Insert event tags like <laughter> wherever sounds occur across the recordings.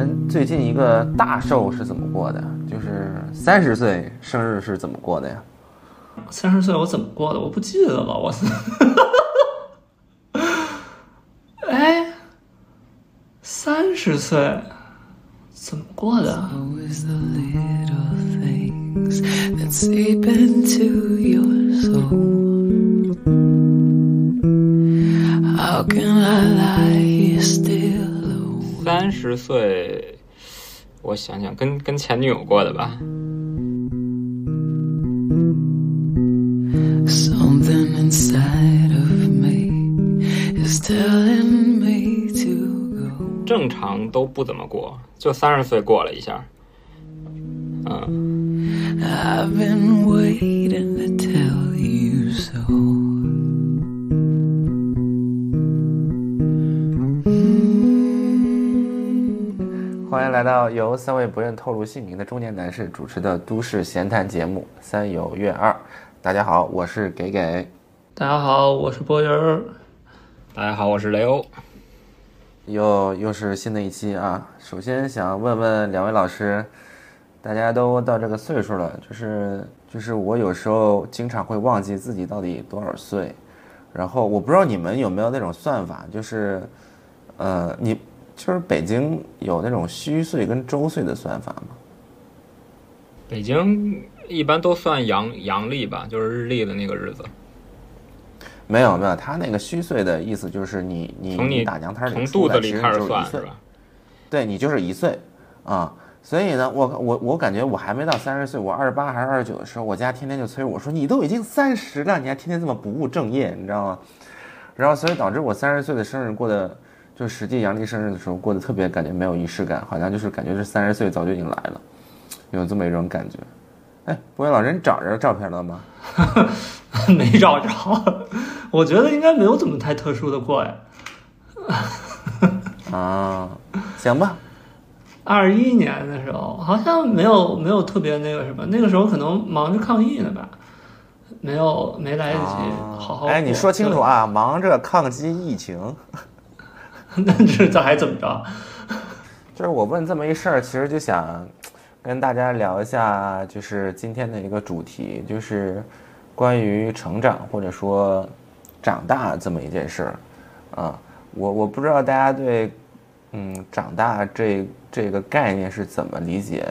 们最近一个大寿是怎么过的？就是三十岁生日是怎么过的呀？三十岁我怎么过的？我不记得了，我。<laughs> 哎，三十岁怎么过的？三十岁，我想想，跟跟前女友过的吧。Something inside of me is telling me to go. 正常都不怎么过，就三十岁过了一下。嗯，I've been waiting 欢迎来到由三位不愿透露姓名的中年男士主持的都市闲谈节目《三有月二》。大家好，我是给给。大家好，我是波音儿。大家好，我是雷欧。又又是新的一期啊！首先想问问两位老师，大家都到这个岁数了，就是就是我有时候经常会忘记自己到底多少岁，然后我不知道你们有没有那种算法，就是呃，你就是北京有那种虚岁跟周岁的算法吗？北京一般都算阳阳历吧，就是日历的那个日子，没有没有，他那个虚岁的意思就是你你从你打娘胎里从肚子里开始算是吧？对你就是一岁啊。所以呢，我我我感觉我还没到三十岁，我二十八还是二十九的时候，我家天天就催我说：“你都已经三十了，你还天天这么不务正业，你知道吗？”然后所以导致我三十岁的生日过得，就实际阳历生日的时候过得特别感觉没有仪式感，好像就是感觉是三十岁早就已经来了，有这么一种感觉。哎，博云老师，你找着照片了吗？<laughs> 没找着，我觉得应该没有怎么太特殊的过呀。啊，行吧，二一年的时候好像没有没有特别那个什么，那个时候可能忙着抗疫呢吧，没有没来得及好好过。哎，你说清楚啊，忙着抗击疫情。<laughs> 那这这还怎么着？<laughs> 就是我问这么一事儿，其实就想跟大家聊一下，就是今天的一个主题，就是关于成长或者说长大这么一件事儿啊。我我不知道大家对嗯长大这这个概念是怎么理解，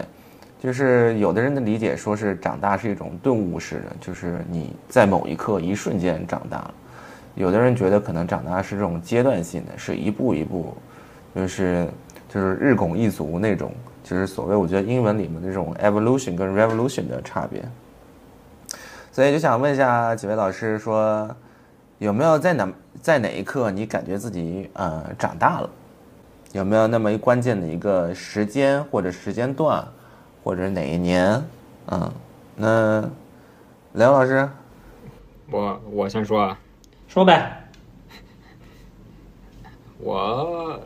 就是有的人的理解说是长大是一种顿悟式的，就是你在某一刻一瞬间长大了。有的人觉得可能长大是这种阶段性的，是一步一步，就是就是日拱一卒那种，就是所谓我觉得英文里面的这种 evolution 跟 revolution 的差别。所以就想问一下几位老师说，有没有在哪在哪一刻你感觉自己呃长大了？有没有那么一关键的一个时间或者时间段，或者哪一年？嗯，那梁老师，我我先说啊，说呗，<laughs> 我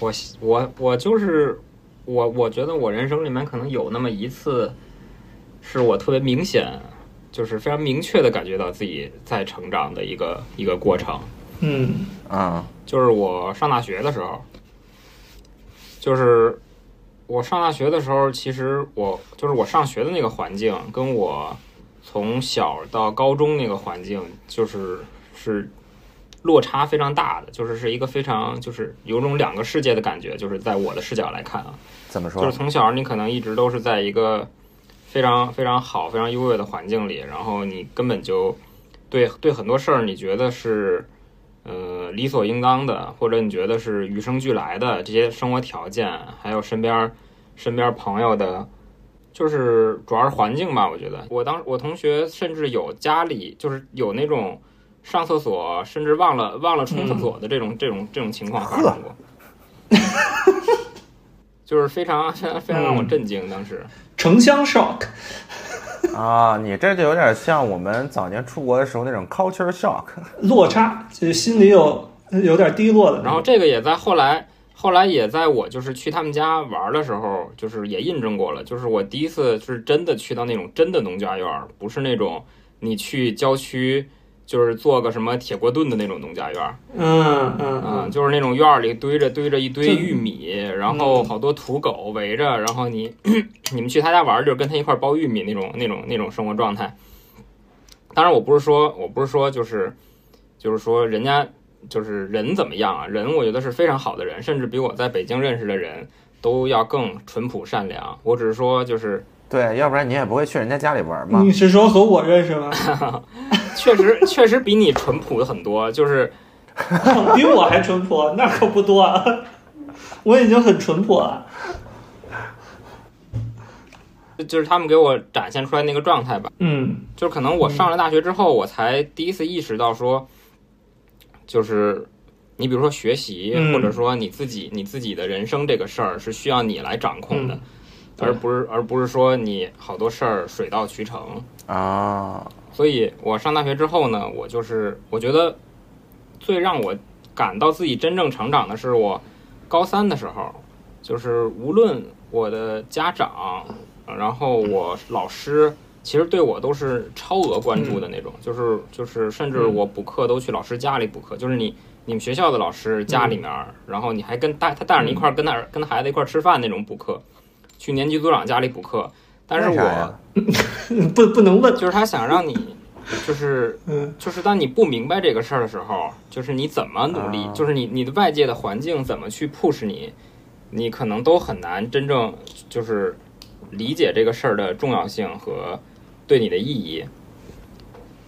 我我我就是我，我觉得我人生里面可能有那么一次，是我特别明显，就是非常明确的感觉到自己在成长的一个一个过程。嗯。啊、就是我上大学的时候，就是我上大学的时候，其实我就是我上学的那个环境，跟我从小到高中那个环境，就是是落差非常大的，就是是一个非常就是有种两个世界的感觉，就是在我的视角来看啊，怎么说？就是从小你可能一直都是在一个非常非常好、非常优越的环境里，然后你根本就对对很多事儿你觉得是呃理所应当的，或者你觉得是与生俱来的这些生活条件，还有身边身边朋友的，就是主要是环境吧。我觉得我当我同学甚至有家里就是有那种上厕所甚至忘了忘了冲厕所的这种、<laughs> 这种这种情况发生过。<laughs> 就是非常非常非常让我震惊，当时城乡 shock，啊，你这就有点像我们早年出国的时候那种 culture shock。落差，就是心里有有点低落的。然后这个也在后来，后来也在我就是去他们家玩的时候，就是也印证过了。就是我第一次是真的去到那种真的农家院，不是那种你去郊区就是做个什么铁锅炖的那种农家院儿，嗯嗯嗯，就是那种院儿里堆着堆着一堆玉米，然后好多土狗围着，然后你 <clears throat> 你们去他家玩儿，就是跟他一块儿剥玉米那种那种那种生活状态。当然，我不是说我不是说就是就是说人家就是人怎么样啊？人我觉得是非常好的人，甚至比我在北京认识的人都要更淳朴善良。我只是说就是对，要不然你也不会去人家家里玩嘛。你是说和我认识吗？<laughs> 确实 <laughs> 确实比你淳朴很多，就是 <laughs> 比我还淳朴，那可不多啊。<laughs> 我已经很淳朴了。就是他们给我展现出来那个状态吧。嗯就是可能我上了大学之后，我才第一次意识到说，就是你比如说学习，嗯或者说你自己你自己的人生这个事儿是需要你来掌控的，而不是而不是说你好多事儿水到渠成。啊，所以我上大学之后呢，我就是我觉得最让我感到自己真正成长的是我高三的时候，就是无论我的家长，然后我老师，其实对我都是超额关注的那种，就是就是甚至我补课都去老师家里补课，就是你你们学校的老师家里面，然后你还跟带他带着你一块儿跟他跟孩子一块儿吃饭那种补课，去年级组长家里补课，但是我 <laughs> 不不能问。就是他想让你，<laughs> 就是嗯就是当你不明白这个事儿的时候，就是你怎么努力，啊就是你你的外界的环境怎么去 push 你，你可能都很难真正就是理解这个事儿的重要性和对你的意义。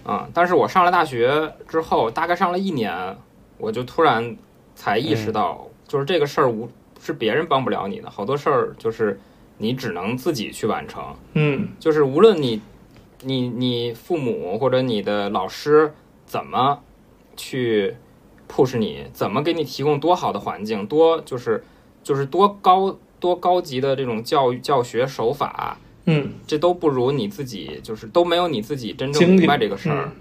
嗯、但是我上了大学之后，大概上了一年，我就突然才意识到，就是这个事儿无是别人帮不了你的，好多事儿就是你只能自己去完成。嗯。就是无论你你你父母或者你的老师怎么去 push 你，怎么给你提供多好的环境，多就是就是多高多高级的这种教育教学手法，嗯，这都不如你自己，就是都没有你自己真正明白这个事儿。嗯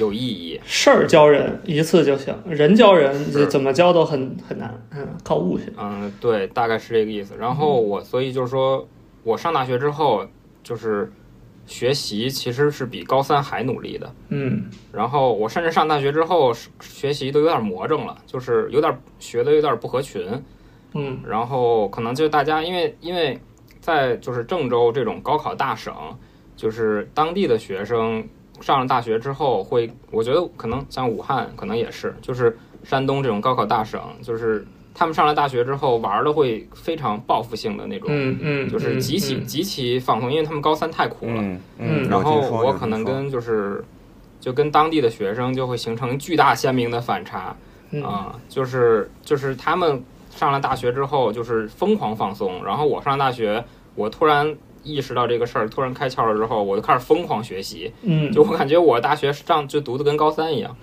有意义。事儿教人一次就行，人教人是怎么教都很很难。嗯，靠悟性。嗯，对，大概是这个意思。然后我，所以就是说我上大学之后，就是学习其实是比高三还努力的。嗯然后我甚至上大学之后是学习都有点魔怔了，就是有点学的有点不合群。嗯然后可能就大家因为因为在就是郑州这种高考大省，就是当地的学生上了大学之后会，我觉得可能像武汉可能也是，就是山东这种高考大省，就是他们上了大学之后玩的会非常报复性的那种，嗯嗯，就是极其嗯极其放松，因为他们高三太苦了。嗯嗯然后我可能跟就是就跟当地的学生就会形成巨大鲜明的反差嗯啊，就是就是他们上了大学之后就是疯狂放松，然后我上大学，我突然意识到这个事儿，突然开窍了之后，我就开始疯狂学习，嗯，就我感觉我大学上就读的跟高三一样，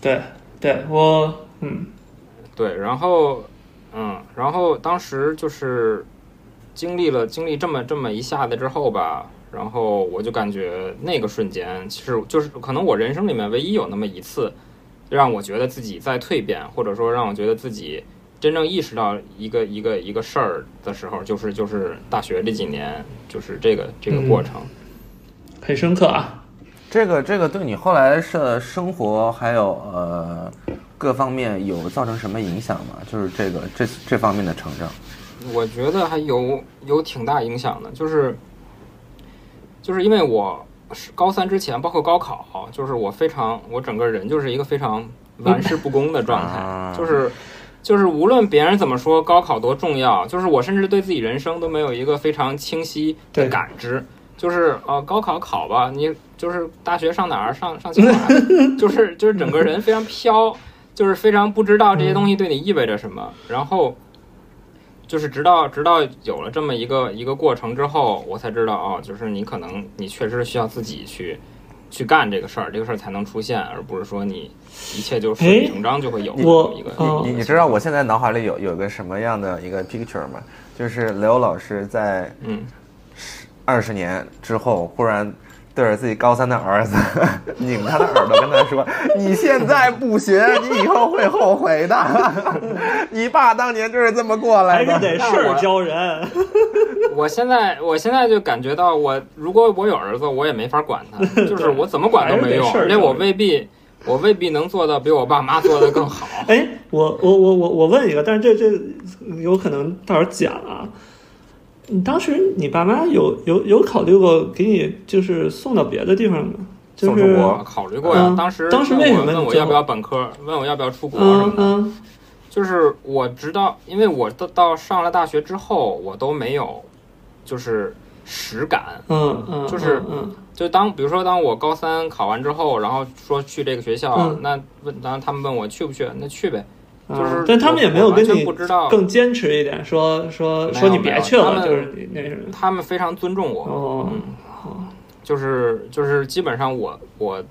对对，我嗯。对，然后嗯，然后当时就是经历了经历这么这么一下子之后吧，然后我就感觉那个瞬间，其实就是可能我人生里面唯一有那么一次，让我觉得自己在蜕变，或者说让我觉得自己真正意识到一个一个一个事儿的时候，就是就是大学这几年，就是这个这个过程。很深刻啊。这个这个对你后来的生活还有呃各方面有造成什么影响吗？就是这个这这方面的成长。我觉得还有有挺大影响的，就是就是因为我是高三之前，包括高考，就是我非常我整个人就是一个非常 <laughs> 玩世不恭的状态，啊就是就是无论别人怎么说高考多重要，就是我甚至对自己人生都没有一个非常清晰的感知。就是呃，高考考吧，你就是大学上哪儿上上清华，<laughs> 就是就是整个人非常飘，就是非常不知道这些东西对你意味着什么。然后就是直到直到有了这么一个一个过程之后，我才知道哦，就是你可能你确实需要自己去去干这个事儿，这个事儿才能出现，而不是说你一切就顺理成章就会有这么一个。你你你知道我现在脑海里有有个什么样的一个 picture 吗？就是刘老师在嗯二十年之后忽然对着自己高三的儿子，<laughs> 拧他的耳朵，跟他说：“ <laughs> 你现在不学，你以后会后悔的。<laughs> 你爸当年就是这么过来的。”还是得事儿教人。我现在，我现在就感觉到，我如果我有儿子，我也没法管他，就是我怎么管都没用，而且我未必，我未必能做到比我爸妈做的更好。哎，我我我我我问一个，但是这这有可能到时候剪啊。你当时你爸妈有有有考虑过给你就是送到别的地方吗？送出国考虑过呀。当时当时为什么问我要不要本科？问我要不要出国什么的？就是我直到，因为我到到上了大学之后，我都没有就是实感。嗯嗯，就是嗯，就当比如说当我高三考完之后，然后说去这个学校，那问当他们问我去不去，那去呗。就是，但他们也没有跟你不知道。更坚持一点，说说说你别去了，就是那什么。他们非常尊重我，哦，就是就是基本上我我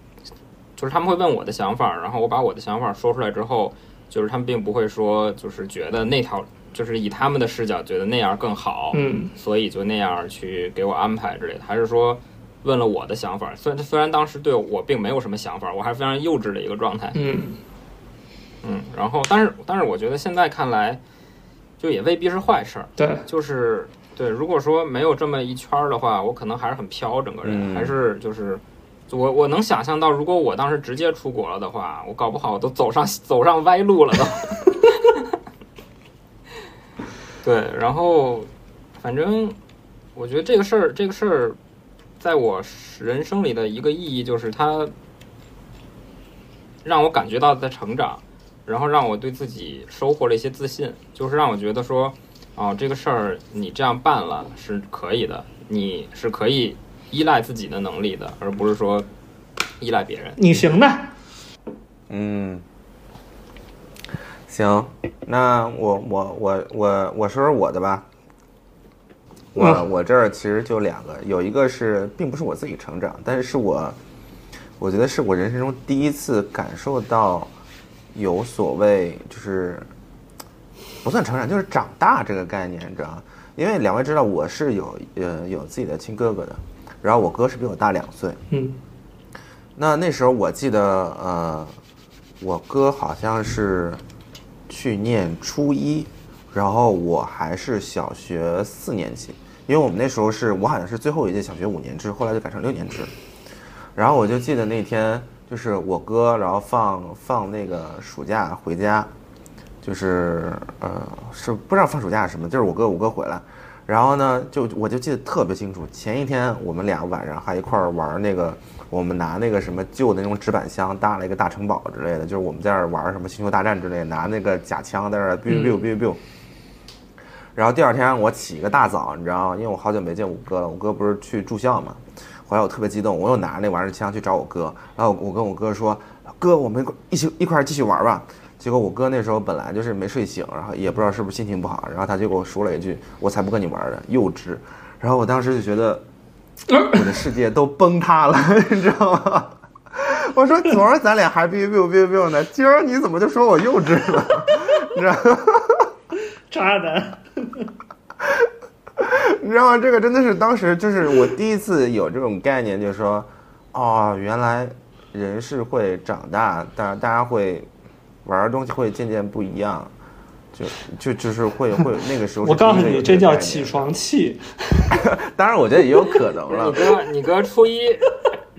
就是他们会问我的想法，然后我把我的想法说出来之后，就是他们并不会说就是觉得那条就是以他们的视角觉得那样更好，嗯，所以就那样去给我安排之类的，还是说问了我的想法，虽然虽然当时对我并没有什么想法，我还是非常幼稚的一个状态，嗯。嗯，然后，但是，但是，我觉得现在看来，就也未必是坏事儿。对，就是对。如果说没有这么一圈儿的话，我可能还是很飘，整个人还是就是，我我能想象到，如果我当时直接出国了的话，我搞不好都走上走上歪路了都。<laughs> 对，然后，反正我觉得这个事儿，这个事儿，在我人生里的一个意义就是它让我感觉到在成长。然后让我对自己收获了一些自信，就是让我觉得说，哦，这个事儿你这样办了是可以的，你是可以依赖自己的能力的，而不是说依赖别人。你行的，嗯，行，那我我我我我说说我的吧。我我这儿其实就两个，有一个是并不是我自己成长，但是是我，我觉得是我人生中第一次感受到。有所谓就是不算成长，就是长大这个概念，你知道吗？因为两位知道我是有呃有自己的亲哥哥的，然后我哥是比我大两岁。嗯。那那时候我记得呃，我哥好像是去念初一，然后我还是小学四年级，因为我们那时候是我好像是最后一届小学五年制，后来就改成六年制。然后我就记得那天。就是我哥，然后放放那个暑假回家，就是呃是不知道放暑假是什么，就是我哥我哥回来，然后呢就我就记得特别清楚，前一天我们俩晚上还一块儿玩那个，我们拿那个什么旧的那种纸板箱搭了一个大城堡之类的，就是我们在那儿玩什么星球大战之类，拿那个假枪在那儿 biu biu biu biu，然后第二天我起一个大早，你知道吗？因为我好久没见我哥了，我哥不是去住校嘛。后来我特别激动，我又拿着那玩意儿枪去找我哥，然后我跟我哥说：“哥，我们一起一块儿继续玩吧。”结果我哥那时候本来就是没睡醒，然后也不知道是不是心情不好，然后他就给我说了一句：“我才不跟你玩呢，幼稚。”然后我当时就觉得我的世界都崩塌了，<laughs> 你知道吗？我说昨儿咱俩还 biu biu biu biu 呢，今儿你怎么就说我幼稚了？<laughs> 你知道吗？渣男。<laughs> <laughs> 你知道吗？这个真的是当时就是我第一次有这种概念，就是说，哦，原来人是会长大，当然大家会玩的东西会渐渐不一样，就就就是会会那个时候。我告诉你，这叫起床气。<laughs> 当然，我觉得也有可能了。<laughs> 你哥，你哥初一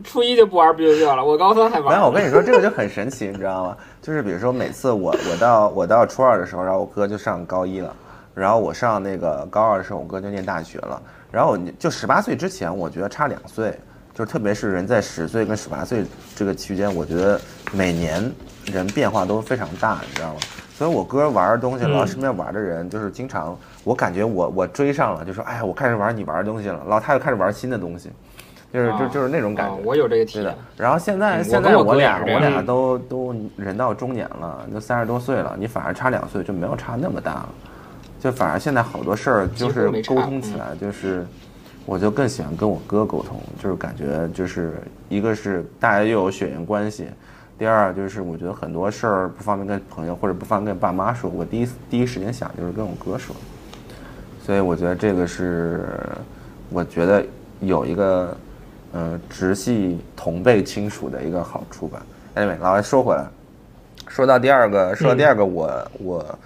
初一就不玩 biu biu 了，我高三还玩。没有，我跟你说，这个就很神奇，你知道吗？就是比如说，每次我我到我到初二的时候，然后我哥就上高一了。然后我上那个高二的时候，我哥就念大学了。然后就十八岁之前，我觉得差两岁，就是特别是人在十岁跟十八岁这个区间，我觉得每年人变化都非常大，你知道吗？所以我哥玩的东西，然后身边玩的人，就是经常我感觉我我追上了，就说哎呀，我开始玩你玩的东西了，然后他又开始玩新的东西，就是就就是那种感觉。我有这个体验。然后现在现在我俩我俩都都人到中年了，都三十多岁了，你反而差两岁就没有差那么大了。就反而现在好多事儿就是沟通起来，就是我就更喜欢跟我哥沟通，就是感觉就是一个是大家又有血缘关系，第二就是我觉得很多事儿不方便跟朋友或者不方便跟爸妈说，我第一第一时间想就是跟我哥说，所以我觉得这个是我觉得有一个呃、直系同辈亲属的一个好处吧。Anyway，老师说回来，说到第二个，说到第二个，我我，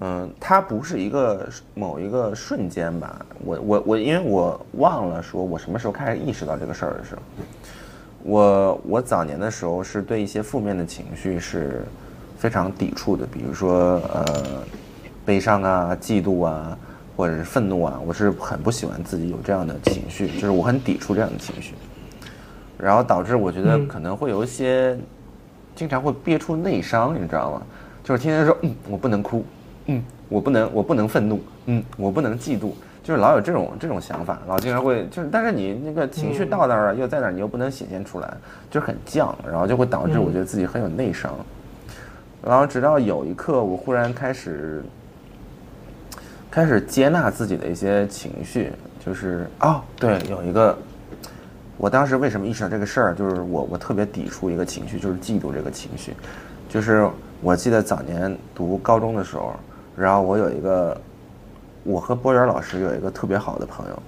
嗯，它不是一个某一个瞬间吧？我我我，因为我忘了说我什么时候开始意识到这个事儿的时候，我我早年的时候是对一些负面的情绪是非常抵触的，比如说呃悲伤啊、嫉妒啊，或者是愤怒啊，我是很不喜欢自己有这样的情绪，就是我很抵触这样的情绪，然后导致我觉得嗯可能会有一些。经常会憋出内伤，你知道吗？就是天天说，嗯，我不能哭，嗯，我不能，我不能愤怒，嗯，我不能嫉妒，就是老有这种这种想法，老经常会就是，但是你那个情绪到那儿了，又在那儿，你又不能显现出来，就是很犟，然后就会导致我觉得自己很有内伤。然后直到有一刻，我忽然开始开始接纳自己的一些情绪，就是哦，对，有一个。我当时为什么意识到这个事儿？就是我我特别抵触一个情绪，就是嫉妒这个情绪。就是我记得早年读高中的时候，然后我有一个，我和波源老师有一个特别好的朋友，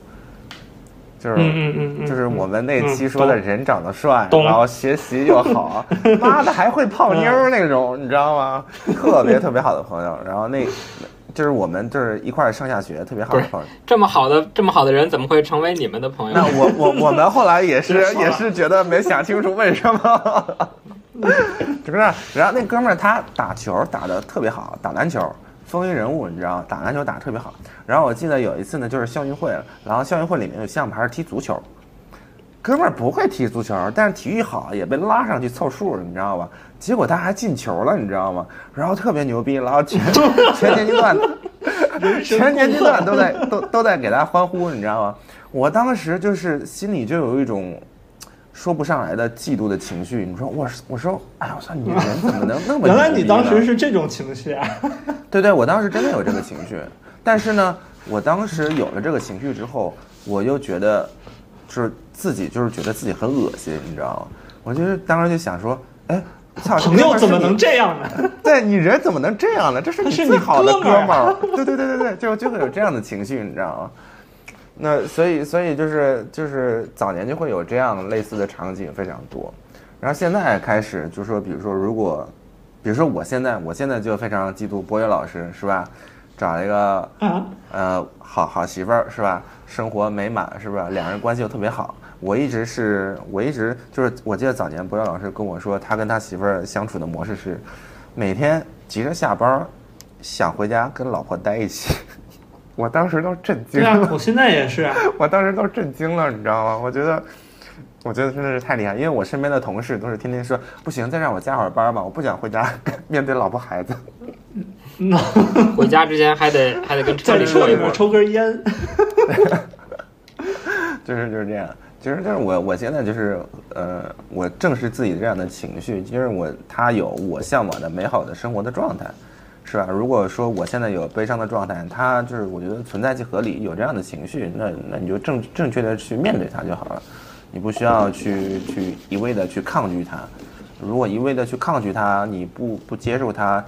就是、就是我们那期嗯说的人长得帅，懂然后学习又好，<laughs> 妈的还会泡妞那种，你知道吗？特别特别好的朋友，然后那。就是我们就是一块儿上下学，特别好的朋友。这么好的这么好的人，怎么会成为你们的朋友？那我我我们后来也 <laughs> 是也是觉得没想清楚为什么，<laughs> 就是然后那哥们儿他打球打的特别好，打篮球风云人物，你知道？打篮球打得特别好。然后我记得有一次呢，就是校运会，然后校运会里面有项目还是踢足球，哥们儿不会踢足球，但是体育好，也被拉上去凑数，你知道吧？结果他还进球了，你知道吗？然后特别牛逼，然后全全年级段，全年级段都在都都在给他欢呼，你知道吗？我当时就是心里就有一种说不上来的嫉妒的情绪。你说我我说，哎呀，我操，你人 <laughs> 怎么能那么原来你当时是这种情绪啊？<laughs> 对对，我当时真的有这个情绪，但是呢，我当时有了这个情绪之后，我又觉得，就是自己就是觉得自己很恶心，你知道吗？我就是当时就想说，哎，操，朋友怎么能这样呢？<laughs> 对你人怎么能这样呢？这是你最好的哥们儿哥们儿，对对对对对，就就会有这样的情绪，你知道吗？那所以所以就是就是早年就会有这样类似的场景非常多，然后现在开始就说，比如说如果，比如说我现在我现在就非常嫉妒博越老师是吧？找了一个啊，呃好好媳妇儿是吧？生活美满是不是？两人关系又特别好。我一直是我一直就是我记得早年博越老师跟我说，他跟他媳妇儿相处的模式是，每天急着下班儿，想回家跟老婆待一起。我当时都震惊对啊，，我现在也是啊。<laughs> 我当时都震惊了，你知道吗？我觉得，我觉得真的是太厉害，因为我身边的同事都是天天说，不行，再让我加会儿班吧，我不想回家面对老婆孩子。那 <laughs> 回家之前还得还得跟车在里说一会儿。车里面抽根烟，<laughs> 就是就是这样，其实就是我我现在就是呃，我正视自己这样的情绪，就是我他有我向往的美好的生活的状态，是吧？如果说我现在有悲伤的状态，他就是我觉得存在即合理，有这样的情绪，那那你就正正确的去面对它就好了，你不需要去去一味的去抗拒它。如果一味的去抗拒它，你不不接受它，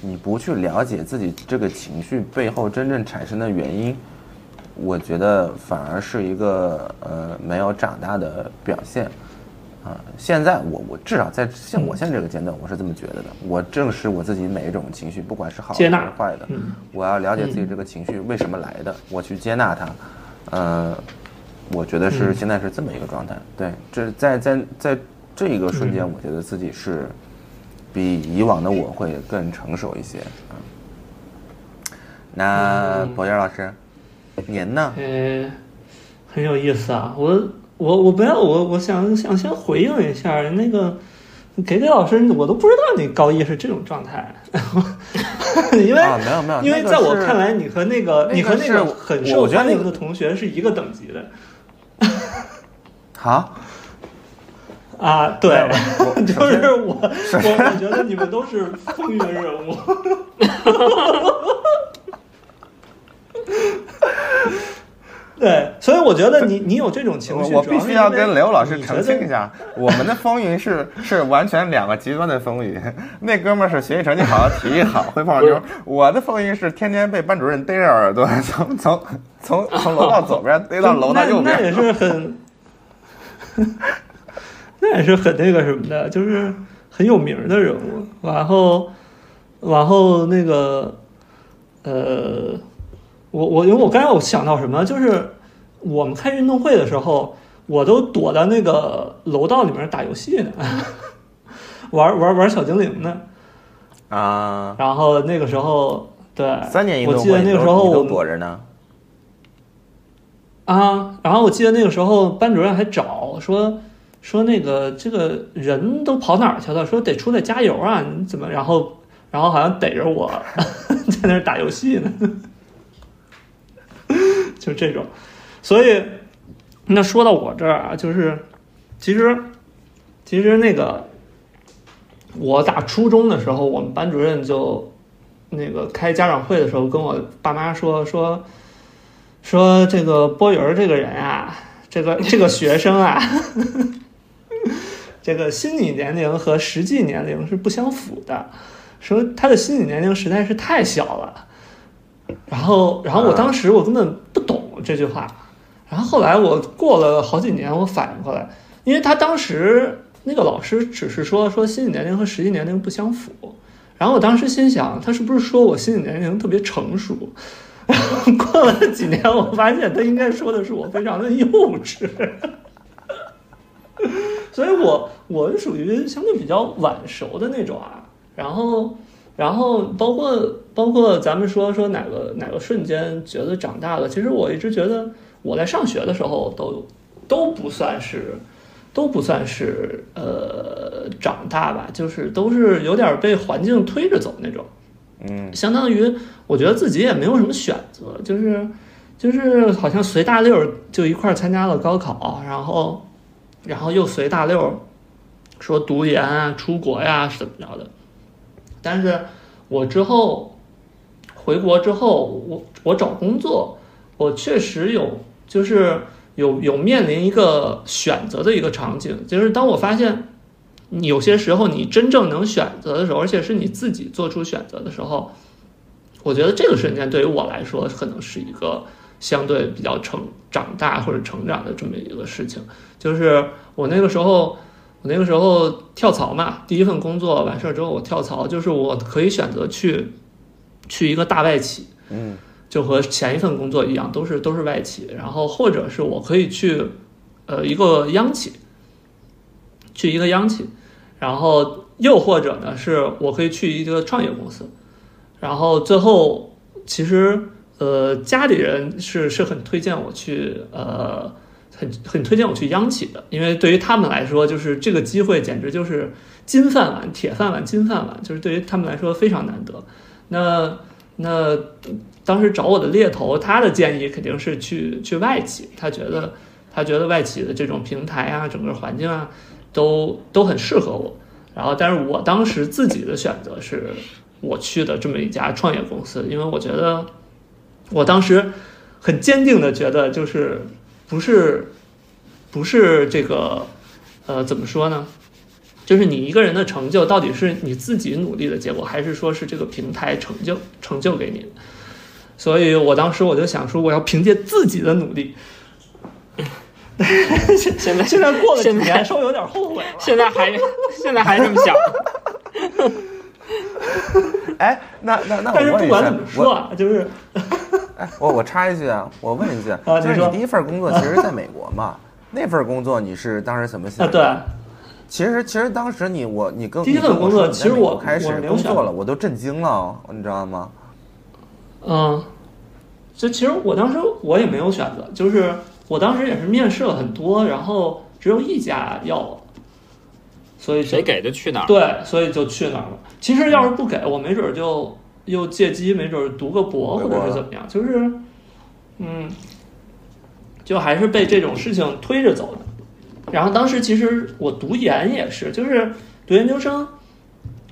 你不去了解自己这个情绪背后真正产生的原因，我觉得反而是一个呃没有长大的表现，啊、现在我我至少在像我现在这个阶段，我是这么觉得的。我正视我自己每一种情绪，不管是好的还是坏的，嗯我要了解自己这个情绪为什么来的，我去接纳它。呃，我觉得是嗯现在是这么一个状态。对，这在在在这一个瞬间，我觉得自己是比以往的我会更成熟一些。啊，那博源老师，您呢？呃，很有意思啊。我我我不要我我想想先回应一下那个给给老师，我都不知道你高一是这种状态，<laughs> 因为、啊，没有没有，因为在我看来，你和那个那个你和那个很受欢迎的同学是一个等级的好，啊。对，<laughs> 就是我我我觉得你们都是风云人物。<laughs> 对，所以我觉得你你有这种情绪，我我必须要跟刘老师澄清一下，我们的风云是是完全两个极端的风云。那哥们儿是学习成绩好，体育好，会泡妞。<laughs> 我的风云是天天被班主任逮着耳朵，从从从从楼道左边 <laughs> 逮到楼道右边。那那也是很，<laughs> 那也是很那个什么的，就是很有名的人物。然后，然后那个，呃，我我因为我刚才我想到什么，就是我们开运动会的时候，我都躲在那个楼道里面打游戏呢，<laughs> 玩玩玩小精灵呢。啊，然后那个时候，对，三年运动会我记得那个时候我躲着呢。啊，然后我记得那个时候班主任还找说说那个这个人都跑哪儿去了？说得出来加油啊！你怎么？然后然后好像逮着我 <laughs> 在那儿打游戏呢，就这种。所以那说到我这儿啊，就是其实其实那个我打初中的时候，我们班主任就那个开家长会的时候跟我爸妈说说。说这个波云这个人啊，这个这个学生啊，<laughs> 这个心理年龄和实际年龄是不相符的。说他的心理年龄实在是太小了。然后，然后我当时我根本不懂这句话。然后后来我过了好几年，我反应过来，因为他当时那个老师只是说说心理年龄和实际年龄不相符。然后我当时心想，他是不是说我心理年龄特别成熟？然 <laughs> 后过了几年，我发现他应该说的是我非常的幼稚，<laughs> 所以我我属于相对比较晚熟的那种啊。然后，然后包括包括咱们说说哪个哪个瞬间觉得长大了，其实我一直觉得我在上学的时候都都不算是都不算是呃长大吧，就是都是有点被环境推着走那种。嗯，相当于我觉得自己也没有什么选择，就是就是好像随大溜儿就一块儿参加了高考，然后然后又随大溜儿说读研啊、出国呀怎么着的。但是我之后回国之后，我我找工作，我确实有就是有有面临一个选择的一个场景，就是当我发现。有些时候，你真正能选择的时候，而且是你自己做出选择的时候，我觉得这个瞬间对于我来说，可能是一个相对比较成长大或者成长的这么一个事情。就是我那个时候，我那个时候跳槽嘛，第一份工作完事儿之后，我跳槽，就是我可以选择去去一个大外企，嗯，就和前一份工作一样，都是都是外企，然后或者是我可以去呃一个央企，去一个央企。然后又或者呢，是我可以去一个创业公司，然后最后其实呃家里人是是很推荐我去呃很很推荐我去央企的，因为对于他们来说，就是这个机会简直就是金饭碗、铁饭碗、金饭碗，就是对于他们来说非常难得。那那当时找我的猎头，他的建议肯定是去去外企，他觉得他觉得外企的这种平台啊，整个环境啊。都都很适合我，然后，但是我当时自己的选择是，我去的这么一家创业公司，因为我觉得，我当时很坚定的觉得，就是不是不是这个，呃，怎么说呢？就是你一个人的成就到底是你自己努力的结果，还是说是这个平台成就成就给你的？所以我当时我就想说，我要凭借自己的努力。现在 <laughs> 现在过了几现在年，稍微有点后悔了。现在还现在还这么想，<laughs> 哎，那那那但是我问一下不管怎么，说就是 <laughs> 哎，我我插一句啊，我问一句，啊就是你第一份工作其实在美国嘛？那份工作你是当时怎么想啊，的？对，其实其实当时你我你跟第一份工作其实我开始没有想工作了，我都震惊了，你知道吗？嗯，这其实我当时我也没有选择，就是我当时也是面试了很多，然后只有一家要我，所以谁给就去哪儿。对，所以就去哪儿了。其实要是不给我，没准儿就又借机，没准儿读个博或者是怎么样，就是嗯，就还是被这种事情推着走的。然后当时其实我读研也是，就是读研究生，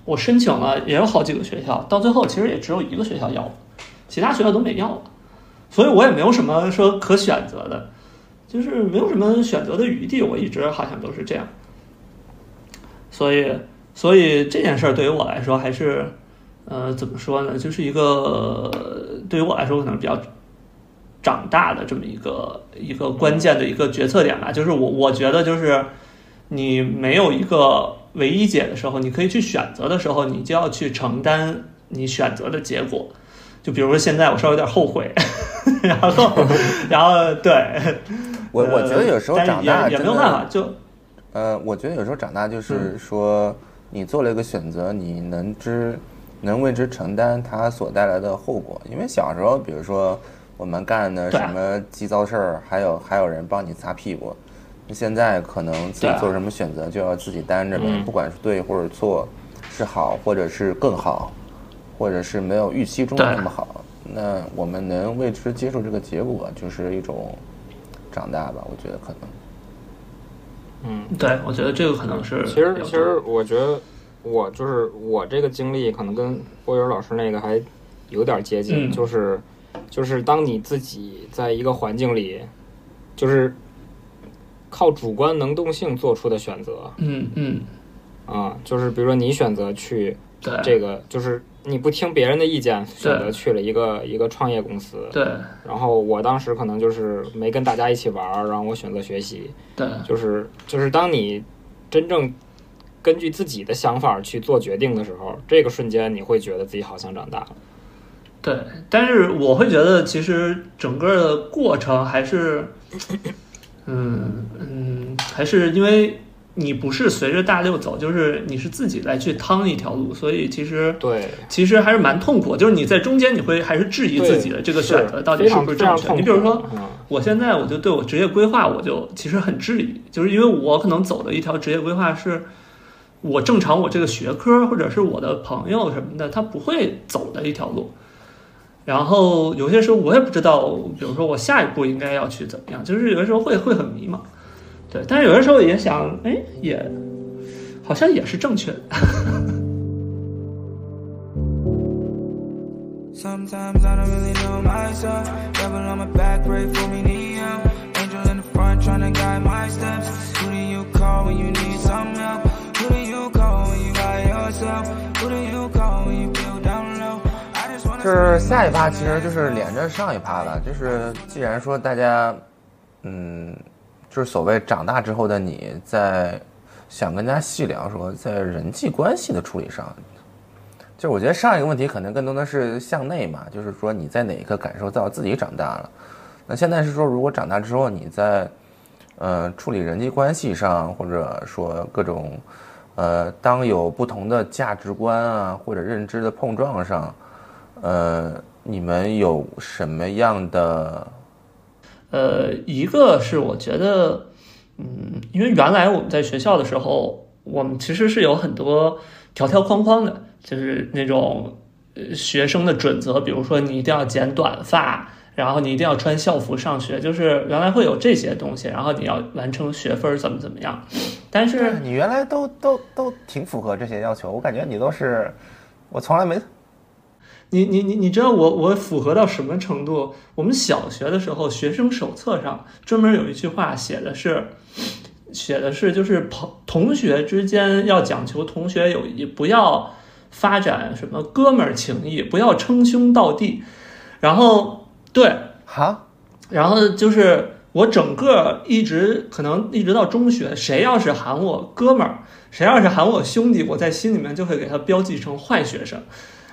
我申请了也有好几个学校，到最后其实也只有一个学校要我，其他学校都没要我，所以我也没有什么说可选择的，就是没有什么选择的余地。我一直好像都是这样，所以所以这件事儿对于我来说还是，呃，怎么说呢，就是一个对于我来说可能比较长大的这么一个一个关键的一个决策点吧。就是我我觉得就是你没有一个唯一解的时候，你可以去选择的时候，你就要去承担你选择的结果。就比如说现在我稍微有点后悔，<laughs> 然后然后对，<laughs> 我我觉得有时候长大也没有办法，就呃，我觉得有时候长大就是说，你做了一个选择，你能知能为之承担它所带来的后果。因为小时候，比如说我们干的什么鸡糟事儿，还有还有人帮你擦屁股。那现在可能自己做什么选择就要自己担着呗，嗯不管是对或者错，是好或者是更好，或者是没有预期中的那么好。那我们能为之接受这个结果，就是一种长大吧。我觉得可能。嗯，对我觉得这个可能是其实其实我觉得我就是我这个经历可能跟波友老师那个还有点接近，嗯。就是就是当你自己在一个环境里，就是靠主观能动性做出的选择嗯嗯。啊，就是比如说你选择去这个，就是你不听别人的意见，选择去了一个一个创业公司，对。然后我当时可能就是没跟大家一起玩儿，然后我选择学习，对。就是就是当你真正根据自己的想法去做决定的时候，这个瞬间你会觉得自己好像长大了。对，但是我会觉得其实整个的过程还是，嗯嗯，还是因为你不是随着大六走，就是你是自己来去趟一条路，所以其实对，其实还是蛮痛苦。就是你在中间你会还是质疑自己的这个选择到底是不是正确。你比如说，，嗯我现在我就对我职业规划，我就其实很质疑，就是因为我可能走的一条职业规划是，我正常我这个学科或者是我的朋友什么的，他不会走的一条路。然后有些时候我也不知道，比如说我下一步应该要去怎么样，就是有的时候会会很迷茫，对。但是有的时候也想，哎，也好像也是正确的。Sometimes I don't really know myself. Devil on my back, pray for me, need help. Angel in the front, trying to guide my steps. Who do you call when you need some help? Who do you call when you by yourself? Who do you call when you feel down low? I just wanna 就是下一趴其实就是连着上一趴了，就是既然说大家，嗯，就是所谓长大之后的你在想跟大家细聊说在人际关系的处理上，就是我觉得上一个问题可能更多的是向内嘛，就是说你在哪一刻感受到自己长大了，那现在是说如果长大之后你在呃处理人际关系上，或者说各种呃当有不同的价值观啊或者认知的碰撞上。呃，你们有什么样的？呃，一个是我觉得，嗯，因为原来我们在学校的时候，我们其实是有很多条条框框的，就是那种呃学生的准则，比如说你一定要剪短发，然后你一定要穿校服上学，就是原来会有这些东西，然后你要完成学分怎么怎么样，但是你原来都都都挺符合这些要求，我感觉你都是，我从来没你你你你知道我我符合到什么程度？我们小学的时候，学生手册上专门有一句话写的是，写的是就是朋同学之间要讲求同学友谊，不要发展什么哥们儿情谊，不要称兄道弟。然后对，哈，然后就是我整个一直可能一直到中学，谁要是喊我哥们儿，谁要是喊我兄弟，我在心里面就会给他标记成坏学生，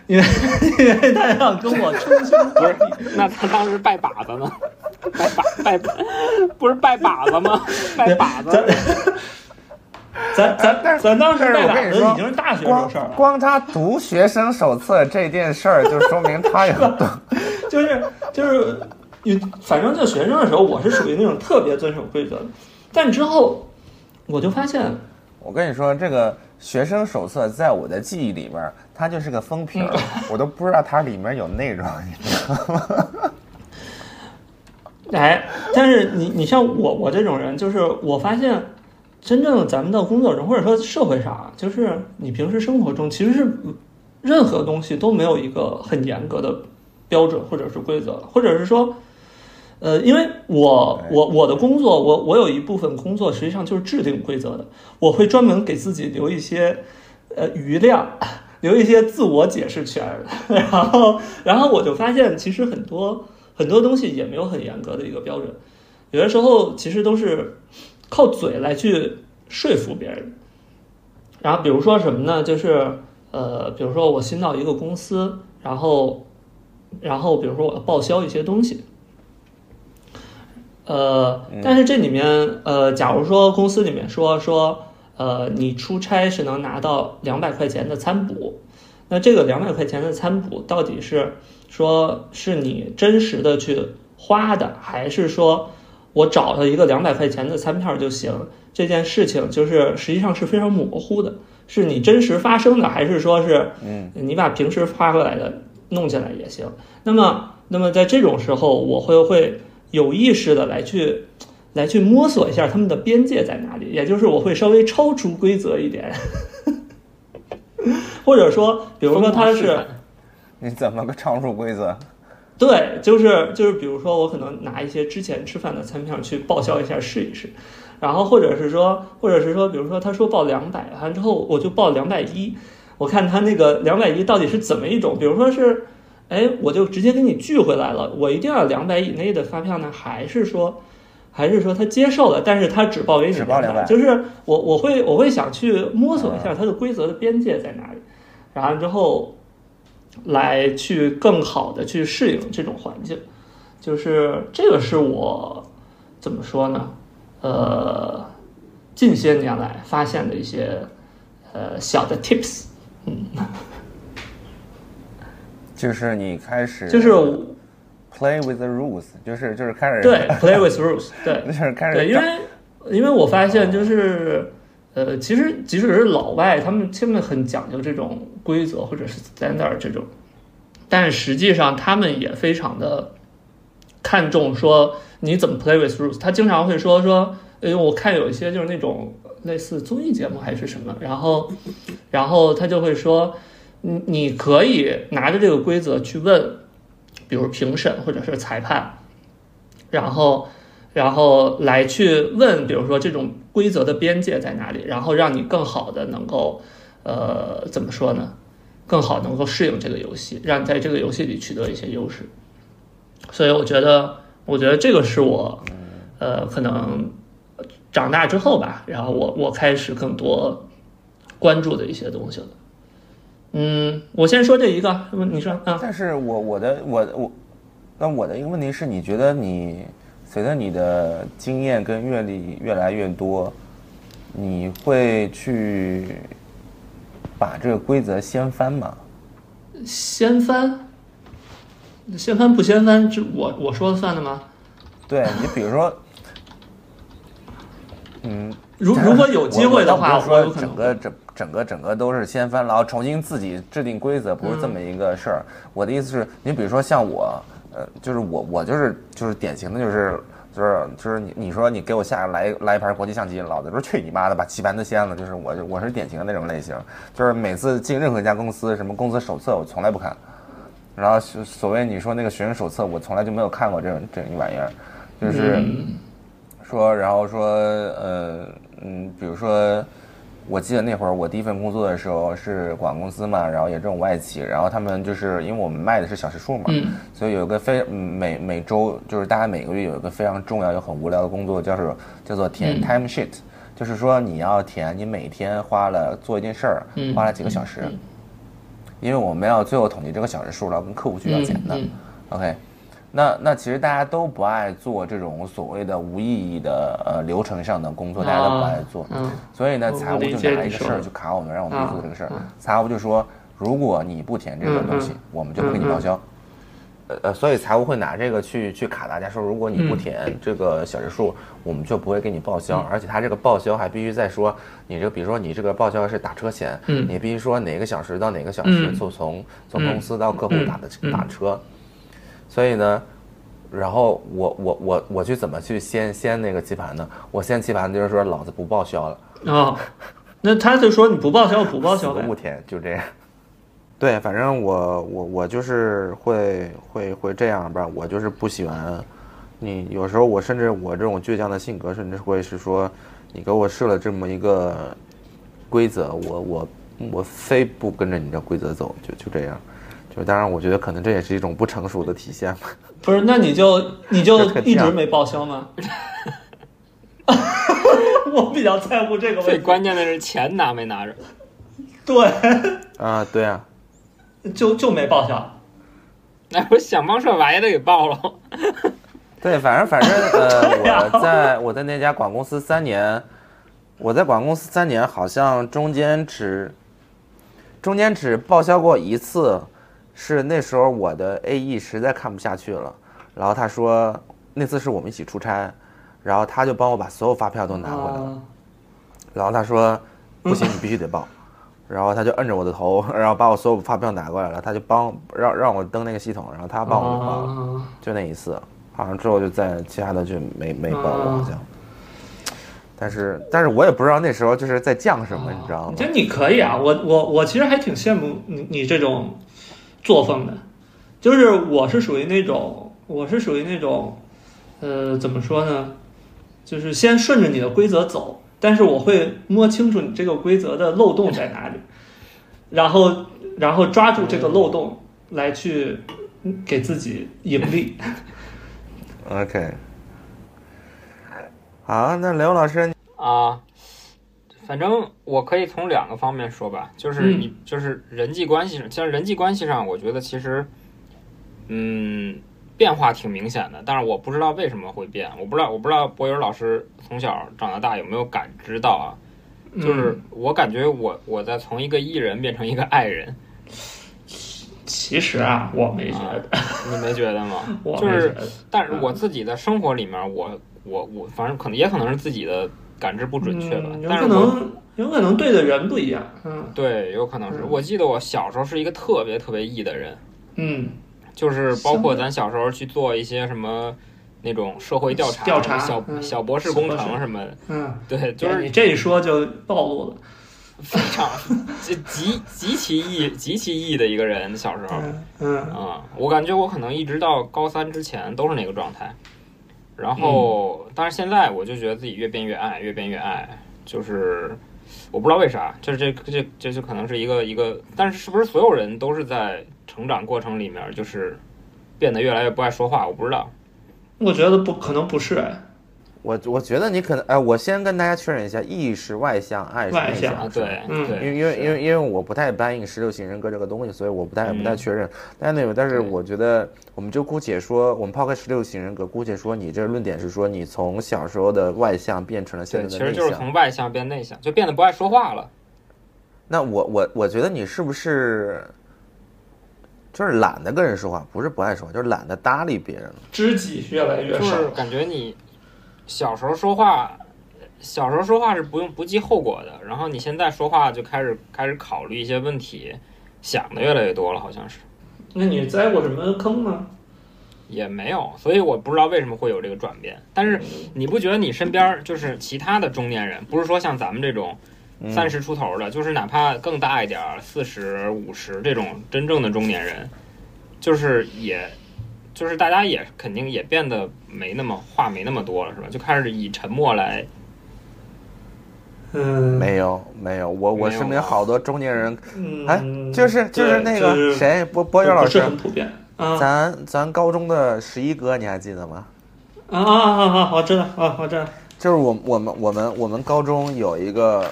因为 <laughs> 因为他要跟我称兄道弟。那他当时拜把子呢？<laughs> 拜把拜，不是拜把子吗？拜把子。咱咱但是咱当时拜把子我跟你说已经是大学时候光事儿了，光他读学生手册这件事儿，就说明他有多。<laughs> 就是就是，你反正就学生的时候，我是属于那种特别遵守规则的，但之后我就发现，我跟你说，这个学生手册在我的记忆里边，它就是个封皮儿，<laughs> 我都不知道它里面有内容，<laughs> 你知道吗？哎，但是你你像我我这种人，就是我发现，真正咱们的工作中或者说社会上啊，就是你平时生活中其实是任何东西都没有一个很严格的标准或者是规则，或者是说，呃，因为我我我的工作，我我有一部分工作实际上就是制定规则的，我会专门给自己留一些呃余量。留一些自我解释权，<laughs> 然后，然后我就发现，其实很多很多东西也没有很严格的一个标准，有的时候其实都是靠嘴来去说服别人。然后比如说什么呢？就是呃，比如说我新到一个公司，然后然后比如说我要报销一些东西。呃，但是这里面，呃，假如说公司里面说说，呃，你出差是能拿到两百块钱的餐补，那这个两百块钱的餐补到底是说是你真实的去花的，还是说我找了一个两百块钱的餐票就行？这件事情就是实际上是非常模糊的，是你真实发生的，还是说是嗯你把平时发过来的弄进来也行？那么，那么在这种时候，我会会有意识的来去来去摸索一下他们的边界在哪里，也就是我会稍微超出规则一点，<laughs> 或者说，比如说他是。你怎么个超出规则？对，就是就是，比如说我可能拿一些之前吃饭的餐票去报销一下试一试，然后或者是说，或者是说，比如说他说报两百，完之后我就报两百一，我看他那个两百一到底是怎么一种，比如说是，哎，我就直接给你拒回来了，我一定要两百以内的发票呢，还是说，还是说他接受了，但是他只报给你只报200就是我我会我会想去摸索一下它的规则的边界在哪里，然后之后。来去更好的去适应这种环境，就是这个是我怎么说呢？呃，近些年来发现的一些呃小的 tips，嗯，就是你开始就是 play with the rules，就是就是开始对 play with rules，对 <laughs> 就是开始对，因为因为我发现就是呃，其实即使是老外，他们他们很讲究这种规则或者是 standard 这种，但实际上他们也非常的看重说你怎么 play with rules。他经常会说说，呃，我看有一些就是那种类似综艺节目还是什么，然后然后他就会说，你你可以拿着这个规则去问，比如评审或者是裁判，然后。然后来去问，比如说这种规则的边界在哪里，然后让你更好的能够，呃，怎么说呢？更好能够适应这个游戏，让你在这个游戏里取得一些优势。所以我觉得，我觉得这个是我，呃，可能长大之后吧，然后我我开始更多关注的一些东西了。嗯，我先说这一个，你说啊？但是我我的我我，那我的一个问题是，你觉得你随着你的经验跟阅历越来越多，你会去把这个规则掀翻吗？掀翻？掀翻不掀翻？这我我说了算的吗？对你比如说，嗯，如如果有机会的话，我我说我有可能整个整整个整个都是掀翻，然后重新自己制定规则，不是这么一个事儿。我的意思是，你比如说像我，呃，就是我我就是就是典型的就是就是就是你你说你给我下来来一盘国际象棋，老子说去你妈的，把棋盘都掀了。就是我我是典型的那种类型，就是每次进任何一家公司，什么公司手册我从来不看，然后所所谓你说那个学生手册，我从来就没有看过这种这一玩意儿，就是。嗯说，然后说，呃，嗯，比如说，我记得那会儿我第一份工作的时候是广告公司嘛，然后也这种外企，然后他们就是因为我们卖的是小时数嘛，嗯。所以有一个非嗯每每周就是大家每个月有一个非常重要又很无聊的工作，叫做叫做填嗯。time sheet，、就是说你要填你每天花了做一件事儿嗯。花了几个小时，嗯。因为我们要最后统计这个小时数，然后跟客户去要钱的。嗯。OK，那那其实大家都不爱做这种所谓的无意义的呃流程上的工作，大家都不爱做。嗯所以呢，财务就拿一个事儿就卡我们，让我们去做这个事儿。财务就说，如果你不填这个东西我们就不给你报销。呃呃，所以财务会拿这个去去卡大家，说如果你不嗯填这个小时数，我们就不会给你报销。而且他这个报销还必须再说，你这个比如说你这个报销是打车钱，嗯你必须说哪个小时到哪个小时，嗯就从从公司到客户打的嗯打车。所以呢，然后我我我我去怎么去掀掀那个棋盘呢？我掀棋盘就是说老子不报销了。哦，那他就说你不报销不报销呗死个。不填，就这样。<laughs> 对，反正我我我就是会会会这样吧，我就是不喜欢你。有时候我甚至我这种倔强的性格，甚至会是说，你给我设了这么一个规则，我我我非不跟着你的规则走，就就这样。就当然，我觉得可能这也是一种不成熟的体现吧。<laughs> 不是，那你就你就一直没报销吗？<laughs> 我比较在乎这个最问题。最关键的是钱拿没拿着。<laughs> 对，啊，对啊，就就没报销。那我想方设法也得给报了。对，反正反正呃，我在我在那家广公司三年，我在广公司三年，好像中间只中间只报销过一次，是那时候我的 AE 实在看不下去了，然后他说那次是我们一起出差，然后他就帮我把所有发票都拿回来了，啊然后他说不行，你必须得报。<laughs> 然后他就摁着我的头，然后把我所有发票拿过来了，他就帮让让我登那个系统，然后他帮我就报了。啊就那一次，好像之后就在其他的就没没报过，好像。但是但是我也不知道那时候就是在降什么，你知道吗我觉？得你可以啊，我我我其实还挺羡慕你你这种作风的，就是我是属于那种我是属于那种，呃，怎么说呢？就是先顺着你的规则走，但是我会摸清楚你这个规则的漏洞在哪里，然后然后抓住这个漏洞来去给自己盈利。OK，好，那刘老师，啊，反正我可以从两个方面说吧，就是嗯。你、就是人际关系上，像人际关系上，我觉得其实，嗯，变化挺明显的，但是我不知道为什么会变，我不知道我不知道博友老师从小长到大有没有感知到啊，就是我感觉我我在从一个艺人变成一个爱人，其实啊，我没觉得，你没觉得吗？<laughs> 我就是。但是我自己的生活里面，我我我反正可能也可能是自己的感知不准确吧，嗯有但是我可能有可能对的人不一样。嗯对，有可能是。嗯我记得我小时候是一个特别特别 E 的人，嗯，就是包括咱小时候去做一些什么那种社会调查、调查小、嗯小博士工程什么的。嗯，对，就是你这一说就暴露了。非常极极极其 E 极其 E 的一个人。小时候，嗯嗯啊、我感觉我可能一直到高三之前都是那个状态。然后，但是现在我就觉得自己越变越爱，越变越爱，就是我不知道为啥，就是这这这就可能是一个一个，但是是不是所有人都是在成长过程里面就是变得越来越不爱说话？我不知道。我觉得不可能不是，我我觉得你可能，哎，我先跟大家确认一下，E 是外向，爱是内外向对嗯对，因为因为因为因为我不太搬应十六型人格这个东西，所以我不太不太嗯确认。但是那个，但是我觉得，我们就姑且说，我们抛开十六型人格，姑且说你这个论点是说你从小时候的外向变成了现，在的内向。其实就是从外向变内向，就变得不爱说话了。那我我我觉得你是不是就是懒得跟人说话，不是不爱说话，就是懒得搭理别人了。知己越来越少就是。感觉你小时候说话，小时候说话是不用不计后果的，然后你现在说话就开始开始考虑一些问题，想的越来越多了，好像是那你栽过什么坑吗？也没有，所以我不知道为什么会有这个转变。但是你不觉得你身边就是其他的中年人，不是说像咱们这种三十出头的，就是哪怕更大一点儿，四十五十这种真正的中年人，就是也。就是大家也肯定也变得没那么话没那么多了，是吧？就开始以沉默来嗯，没有没有，我我身边吗好多中年人，嗯，哎，就是就是那个谁，博博远老师不是，很普遍啊咱咱高中的十一哥，你还记得吗？啊啊啊啊！我知道啊，我知道。就是我我们我们我们高中有一个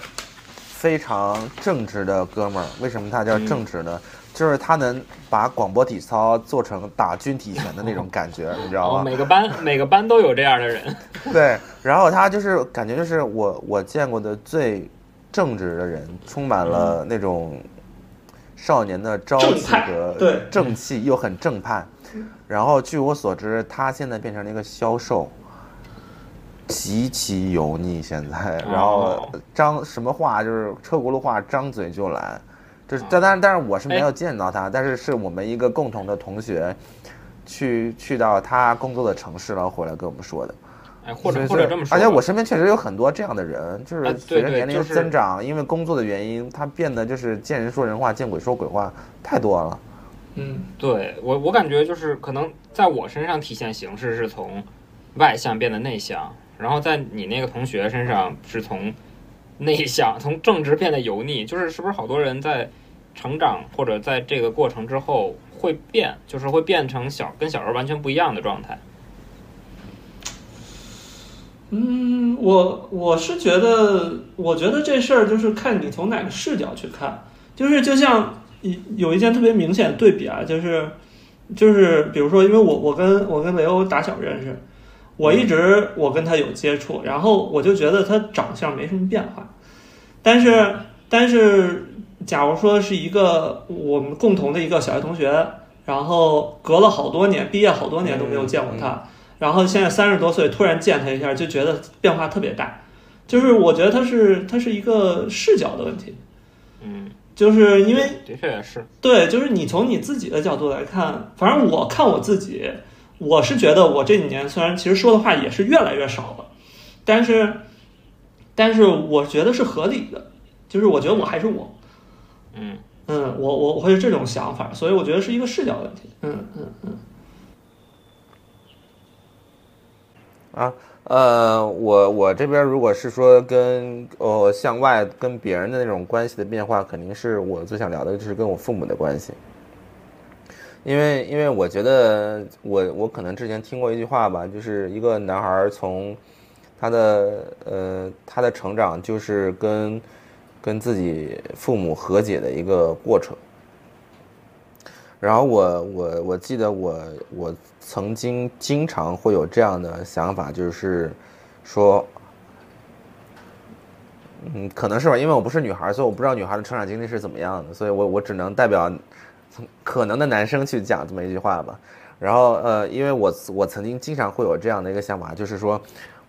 非常正直的哥们儿，为什么他叫正直呢？就是他能把广播体操做成打军体拳的那种感觉，<laughs> 你知道哦，吗？每个班 <laughs> 每个班都有这样的人，<laughs> 对，然后他就是感觉就是我我见过的最正直的人，充满了那种少年的朝气和对正气，又很正派。然后据我所知，他现在变成了一个销售，极其油腻。现在，然后哦张什么话就是车轱辘话，张嘴就来。就是哦，但但但是我是没哎有见到他，但是是我们一个共同的同学，去去到他工作的城市，然后回来跟我们说的。哎，或者或者这么说，而且我身边确实有很多这样的人，就是啊随着年龄增长，因为工作的原因，他变得就是见人说人话，见鬼说鬼话，太多了。嗯对我我感觉就是可能在我身上体现形式是从外向变得内向，然后在你那个同学身上是从内向从正直变得油腻，就是是不是好多人在成长或者在这个过程之后会变，就是会变成小跟小时候完全不一样的状态。嗯，我我是觉得，我觉得这事儿就是看你从哪个视角去看，就是就像一有一件特别明显的对比啊，就是就是比如说，因为我我跟我跟雷欧打小认识，我一直我跟他有接触，然后我就觉得他长相没什么变化，但是但是假如说是一个我们共同的一个小学同学，然后隔了好多年，毕业好多年都没有见过他。然后现在三十多岁，突然见他一下，就觉得变化特别大。就是我觉得他是他是一个视角的问题，嗯，就是因为的确也是。对，就是你从你自己的角度来看，反正我看我自己，我是觉得我这几年虽然其实说的话也是越来越少了，但是但是我觉得是合理的，就是我觉得我还是我，嗯嗯，我我我会是这种想法，所以我觉得是一个视角问题。嗯嗯嗯。啊，呃，我我这边如果是说跟呃向外跟别人的那种关系的变化，肯定是我最想聊的就是跟我父母的关系，因为因为我觉得我我可能之前听过一句话吧，就是一个男孩从他的呃他的成长就是跟跟自己父母和解的一个过程。然后我我我记得我我曾经经常会有这样的想法，就是说，嗯，可能是吧，因为我不是女孩，所以我不知道女孩的成长经历是怎么样的，所以我我只能代表可能的男生去讲这么一句话吧。然后呃，因为我我曾经经常会有这样的一个想法，就是说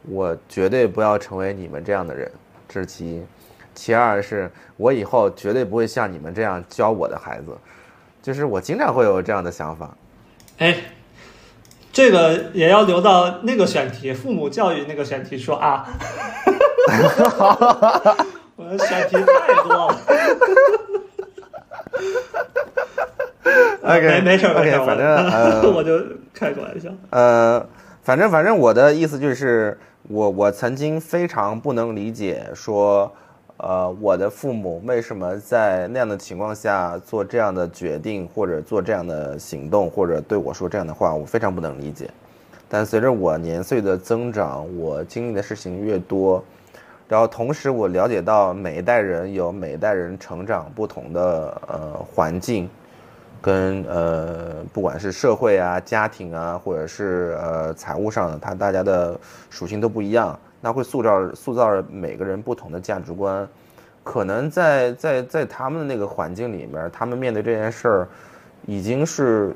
我绝对不要成为你们这样的人，这是其一；其二是我以后绝对不会像你们这样教我的孩子。就是我经常会有这样的想法，哎，这个也要留到那个选题，父母教育那个选题说啊，我的选题太多了。OK，没没事儿 OK，没事儿，反正呃 <laughs> 我就开个玩笑。呃，反正反正我的意思就是，我我曾经非常不能理解说，呃，我的父母为什么在那样的情况下做这样的决定，或者做这样的行动，或者对我说这样的话，我非常不能理解。但随着我年岁的增长，我经历的事情越多，然后同时我了解到每一代人有每一代人成长不同的呃环境，跟呃不管是社会啊、家庭啊，或者是呃财务上的，它大家的属性都不一样，那会塑造塑造每个人不同的价值观。可能在在在他们的那个环境里面，他们面对这件事儿，已经是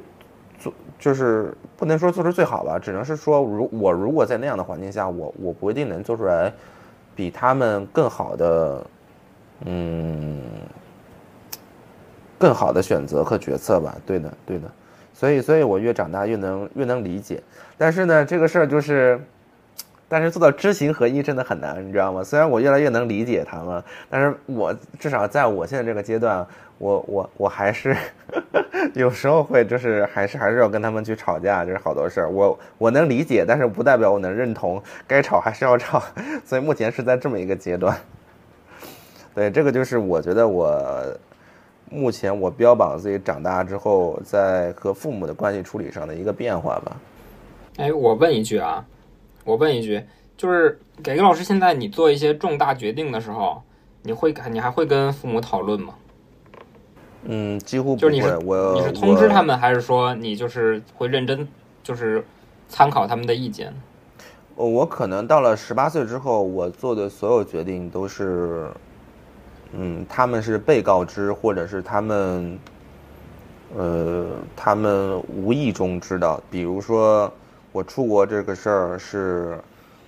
做就是不能说做出最好吧，只能是说如我如果在那样的环境下，我我不一定能做出来比他们更好的，嗯，更好的选择和决策吧。对的，对的。所以，所以我越长大越能越能理解。但是呢，这个事儿就是，但是做到知行合一真的很难，你知道吗？虽然我越来越能理解他们，但是我至少在我现在这个阶段，我我我还是 <laughs> 有时候会就是还是还是要跟他们去吵架，就是好多事儿。我我能理解，但是不代表我能认同，该吵还是要吵。所以目前是在这么一个阶段。<laughs> 对，这个就是我觉得我目前我标榜自己长大之后在和父母的关系处理上的一个变化吧。哎，我问一句啊，我问一句，就是给给老师，现在你做一些重大决定的时候，你会你还会跟父母讨论吗？嗯，几乎不会。就是你是我你是通知他们。还是说你就是会认真就是参考他们的意见？呃我可能到了十八岁之后，我做的所有决定都是，嗯，他们是被告知，或者是他们，呃，他们无意中知道。比如说，我出国这个事儿，是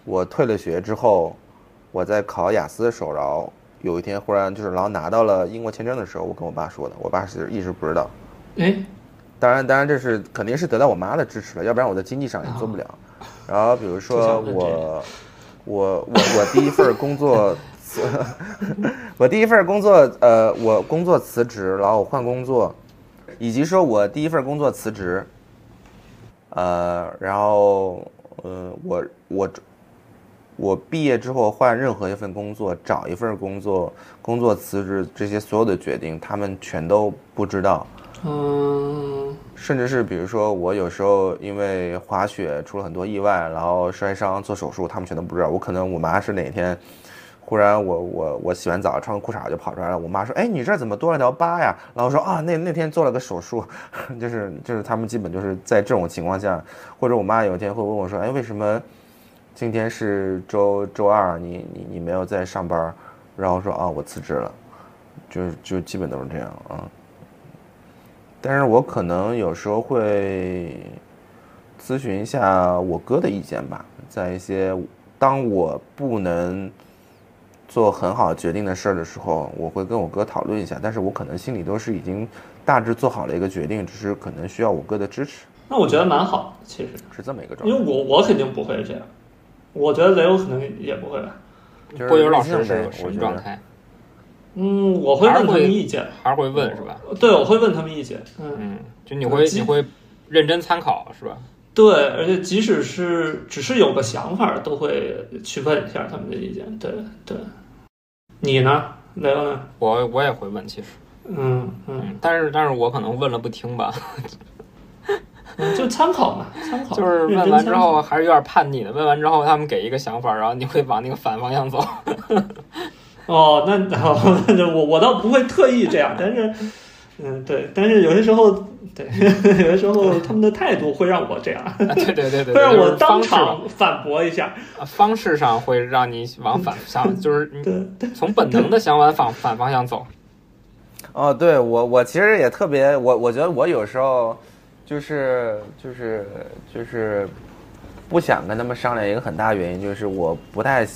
我退了学之后，我在考雅思的时候，然后有一天忽然就是，然后拿到了英国签证的时候，我跟我爸说的，我爸是一直不知道。哎，当然，当然这是肯定是得到我妈的支持了，要不然我在经济上也做不了。然后比如说我，我我我第一份工作辞，<laughs> 我第一份工作，呃，我工作辞职，然后我换工作，以及说我第一份工作辞职，呃，然后呃，我我我毕业之后换任何一份工作，找一份工作，工作辞职这些所有的决定，他们全都不知道。嗯甚至是比如说我有时候因为滑雪出了很多意外，然后摔伤做手术，他们全都不知道。我可能我妈是哪天，忽然我我我洗完澡穿个裤衩就跑出来了，我妈说：“哎，你这怎么多了条疤呀？”然后说：“啊，那那天做了个手术。<laughs> ”就是就是他们基本就是在这种情况下，或者我妈有一天会问我说：“哎，为什么今天是周周二，你你你没有在上班？”然后说：“啊，我辞职了。”就就基本都是这样啊。但是我可能有时候会咨询一下我哥的意见吧，在一些当我不能做很好决定的事儿的时候，我会跟我哥讨论一下。但是我可能心里都是已经大致做好了一个决定，只是可能需要我哥的支持，那我觉得蛮好的，其实，是这么一个状态因为。我我肯定不会这样，我觉得雷欧可能也不会吧。就是波友老师是什么状态？嗯，我会问他们意见，还是会问是吧？对，我会问他们意见，嗯，嗯，就你会你会认真参考是吧？对，而且即使是只是有个想法，都会去问一下他们的意见，对对。你呢，雷欧呢？我我也会问，其实，嗯嗯，嗯，但是但是我可能问了不听吧，嗯就参考嘛，参 <laughs> 考，就是问完之后还是有点叛逆的。问完之后他们给一个想法，然后你会往那个反方向走。哦，那哦，<laughs> 那我我倒不会特意这样，但是，嗯，对，但是有些时候，对，<laughs> 有的时候他们的态度会让我这样，对对对对，<laughs> 会让我当场反驳一下，啊方式上会让你往反 <laughs> 向，就是你，从本能的想往反反方向走。哦，对我我其实也特别，我我觉得我有时候就是就是就是不想跟他们商量，一个很大原因就是我不太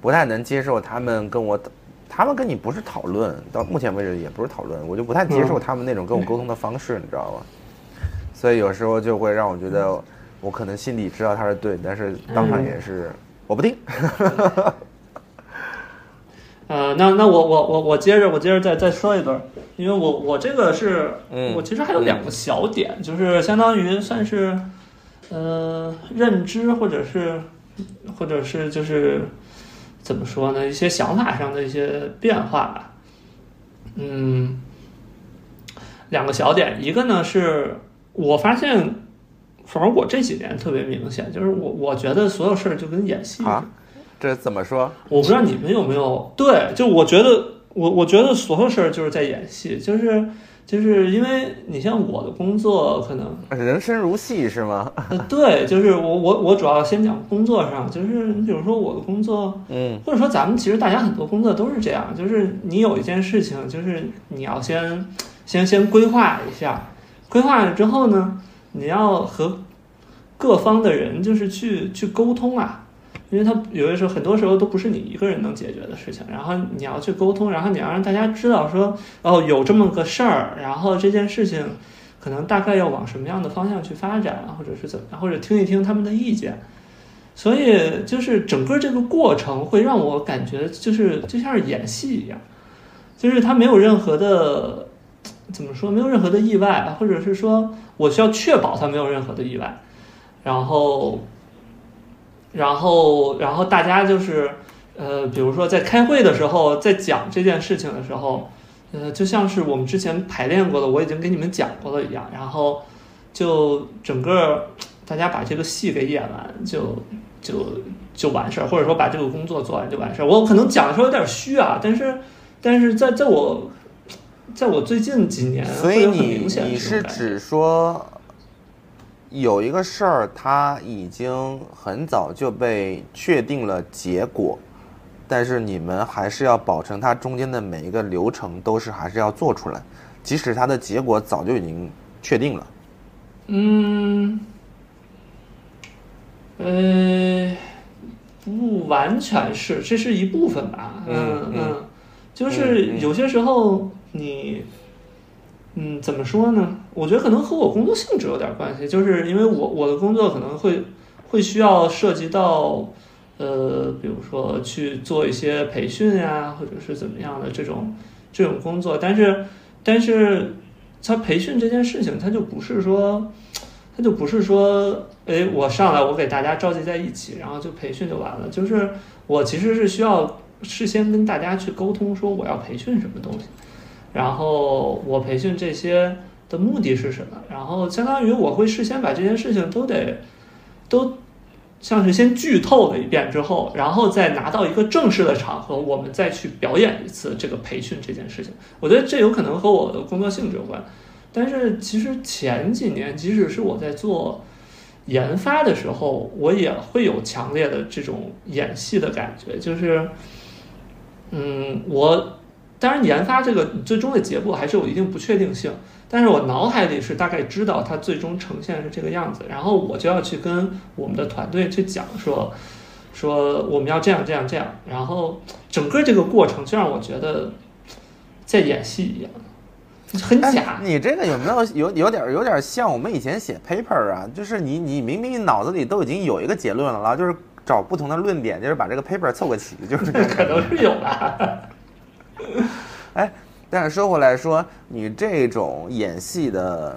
不太能接受他们跟我，他们跟你不是讨论，到目前为止也不是讨论，我就不太接受嗯他们那种跟我沟通的方式，你知道吗？所以有时候就会让我觉得，我可能心里知道他是对，但是当场也是我不听。<laughs> 呃，那那我我我我接着我接着再再说一段，因为我我这个是，嗯我其实还有两个小点，就是相当于算是，呃，认知或者是或者是就是怎么说呢，一些想法上的一些变化吧。嗯，两个小点，一个呢是我发现，反正我这几年特别明显，就是我我觉得所有事儿就跟演戏。啊这怎么说？我不知道你们有没有对，就我觉得我我觉得所有事儿就是在演戏，就是就是因为你像我的工作可能人生如戏是吗？呃对，就是我我我主要先讲工作上，就是你比如说我的工作，嗯或者说咱们其实大家很多工作都是这样，就是你有一件事情，就是你要先先先规划一下，规划了之后呢，你要和各方的人就是去去沟通啊。因为他有的时候，很多时候都不是你一个人能解决的事情，然后你要去沟通，然后你要让大家知道说，哦，有这么个事儿，然后这件事情可能大概要往什么样的方向去发展，或者是怎么样，或者听一听他们的意见。所以就是整个这个过程会让我感觉就是就像是演戏一样，就是他没有任何的怎么说，没有任何的意外，或者是说我需要确保他没有任何的意外，然后，然后，然后大家就是呃，比如说在开会的时候，在讲这件事情的时候，呃，就像是我们之前排练过的，我已经给你们讲过了一样，然后就整个大家把这个戏给演完，就就就完事儿，或者说把这个工作做完就完事儿。我可能讲的时候有点虚啊，但是但是在在我在我最近几年，所以会有很你明显的你是指说，有一个事儿，它已经很早就被确定了结果，但是你们还是要保证它中间的每一个流程都是还是要做出来，即使它的结果早就已经确定了。嗯，呃，不完全是，这是一部分吧。嗯嗯嗯就是有些时候你，嗯，嗯怎么说呢？我觉得可能和我工作性质有点关系，就是因为我我的工作可能会会需要涉及到，呃，比如说去做一些培训呀，或者是怎么样的这种这种工作，但是但是它培训这件事情，它就不是说。它就不是说，哎，我上来我给大家召集在一起，然后就培训就完了。就是我其实是需要事先跟大家去沟通，说我要培训什么东西，然后我培训这些的目的是什么，然后相当于我会事先把这件事情都得都像是先剧透了一遍之后，然后再拿到一个正式的场合，我们再去表演一次这个培训这件事情。我觉得这有可能和我的工作性质有关。但是其实前几年，即使是我在做研发的时候，我也会有强烈的这种演戏的感觉，就是，嗯，我当然研发这个最终的结果还是有一定不确定性，但是我脑海里是大概知道它最终呈现是这个样子，然后我就要去跟我们的团队去讲说。说我们要这样这样这样，然后整个这个过程就让我觉得在演戏一样，很假。你这个有没有有有点有点像我们以前写 paper 啊？就是你你明明脑子里都已经有一个结论了，然后就是找不同的论点，就是把这个 paper 凑个齐，就是可能是有吧。<laughs> 哎，但是说回来说，你这种演戏的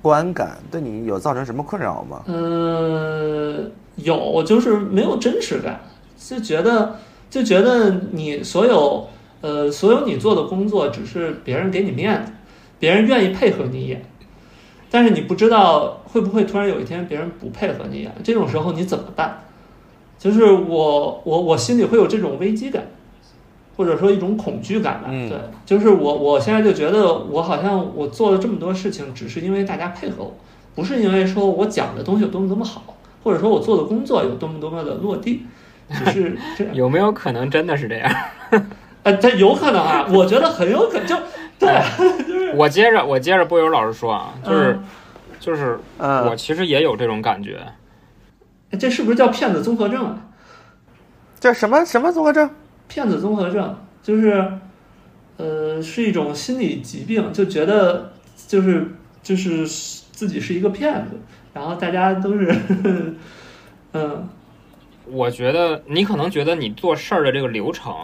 观感对你有造成什么困扰吗？嗯，有，就是没有真实感，就觉得就觉得你所有呃所有你做的工作只是别人给你面子，别人愿意配合你演，但是你不知道会不会突然有一天别人不配合你演，这种时候你怎么办？就是我我我心里会有这种危机感，或者说一种恐惧感吧。嗯对，就是我我现在就觉得我好像我做了这么多事情，只是因为大家配合我，不是因为说我讲的东西有多么多么好，或者说我做的工作有多么多么的落地，只是这样。<laughs> 有没有可能真的是这样？<laughs> 呃，这有可能啊，我觉得很有可能，就对，<laughs> 我接着我接着波友老师说啊，就是、嗯就是嗯我其实也有这种感觉，这是不是叫骗子综合症啊？这什么什么综合症？骗子综合症就是，呃，是一种心理疾病，就觉得就是就是自己是一个骗子，然后大家都是，嗯。我觉得你可能觉得你做事儿的这个流程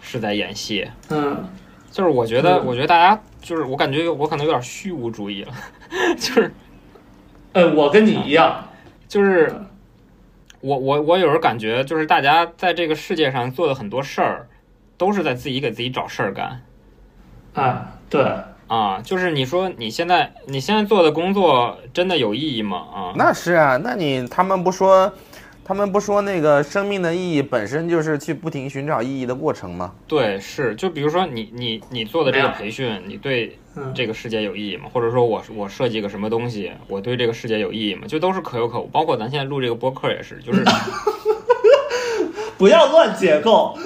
是在演戏，嗯。就是我觉得，嗯我觉得大家就是我感觉我可能有点虚无主义了，<laughs> 就是呃，我跟你一样，就是我我我有时候感觉就是大家在这个世界上做的很多事儿，都是在自己给自己找事儿干啊，对，啊。就是你说你现在你现在做的工作真的有意义吗？啊，那是啊，那你他们不说，他们不说那个生命的意义本身就是去不停寻找意义的过程吗？对，是就比如说你你你做的这个培训，你对嗯这个世界有意义吗？或者说我我设计个什么东西，我对这个世界有意义吗？就都是可有可无。包括咱现在录这个播客也是，就是 <laughs> 不要乱解构，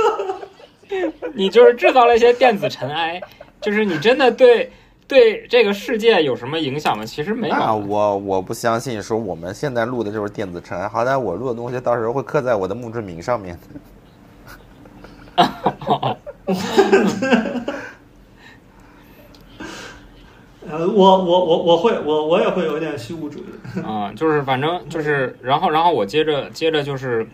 <laughs> 你就是制造了一些电子尘埃，就是你真的对对这个世界有什么影响吗？其实没那有。我我不相信，说我们现在录的就是电子尘埃，好歹我录的东西到时候会刻在我的墓志铭上面。<laughs> 呃，我我我我会我我也会有点虚无主义，<laughs> 啊、就是反正就是，然后然后我接着接着就是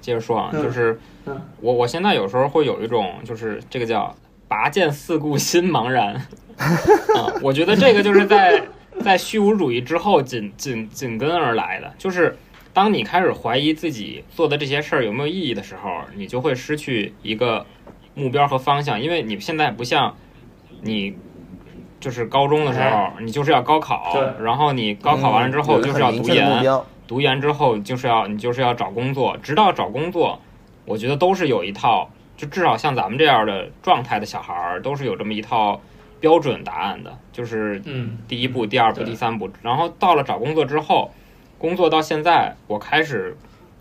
接着说啊，嗯就是嗯我我现在有时候会有一种就是这个叫拔剑四顾心茫然。啊，我觉得这个就是在 <laughs> 在虚无主义之后紧紧紧跟而来的，就是当你开始怀疑自己做的这些事儿有没有意义的时候，你就会失去一个目标和方向，因为你现在不像你。就是高中的时候，你就是要高考，然后你高考完了之后就是要读研，标。读研之后就是要你就是要找工作，直到找工作，我觉得都是有一套，就至少像咱们这样的状态的小孩儿，都是有这么一套标准答案的，就是嗯第一步、第二步、第三步，然后到了找工作之后，工作到现在，我开始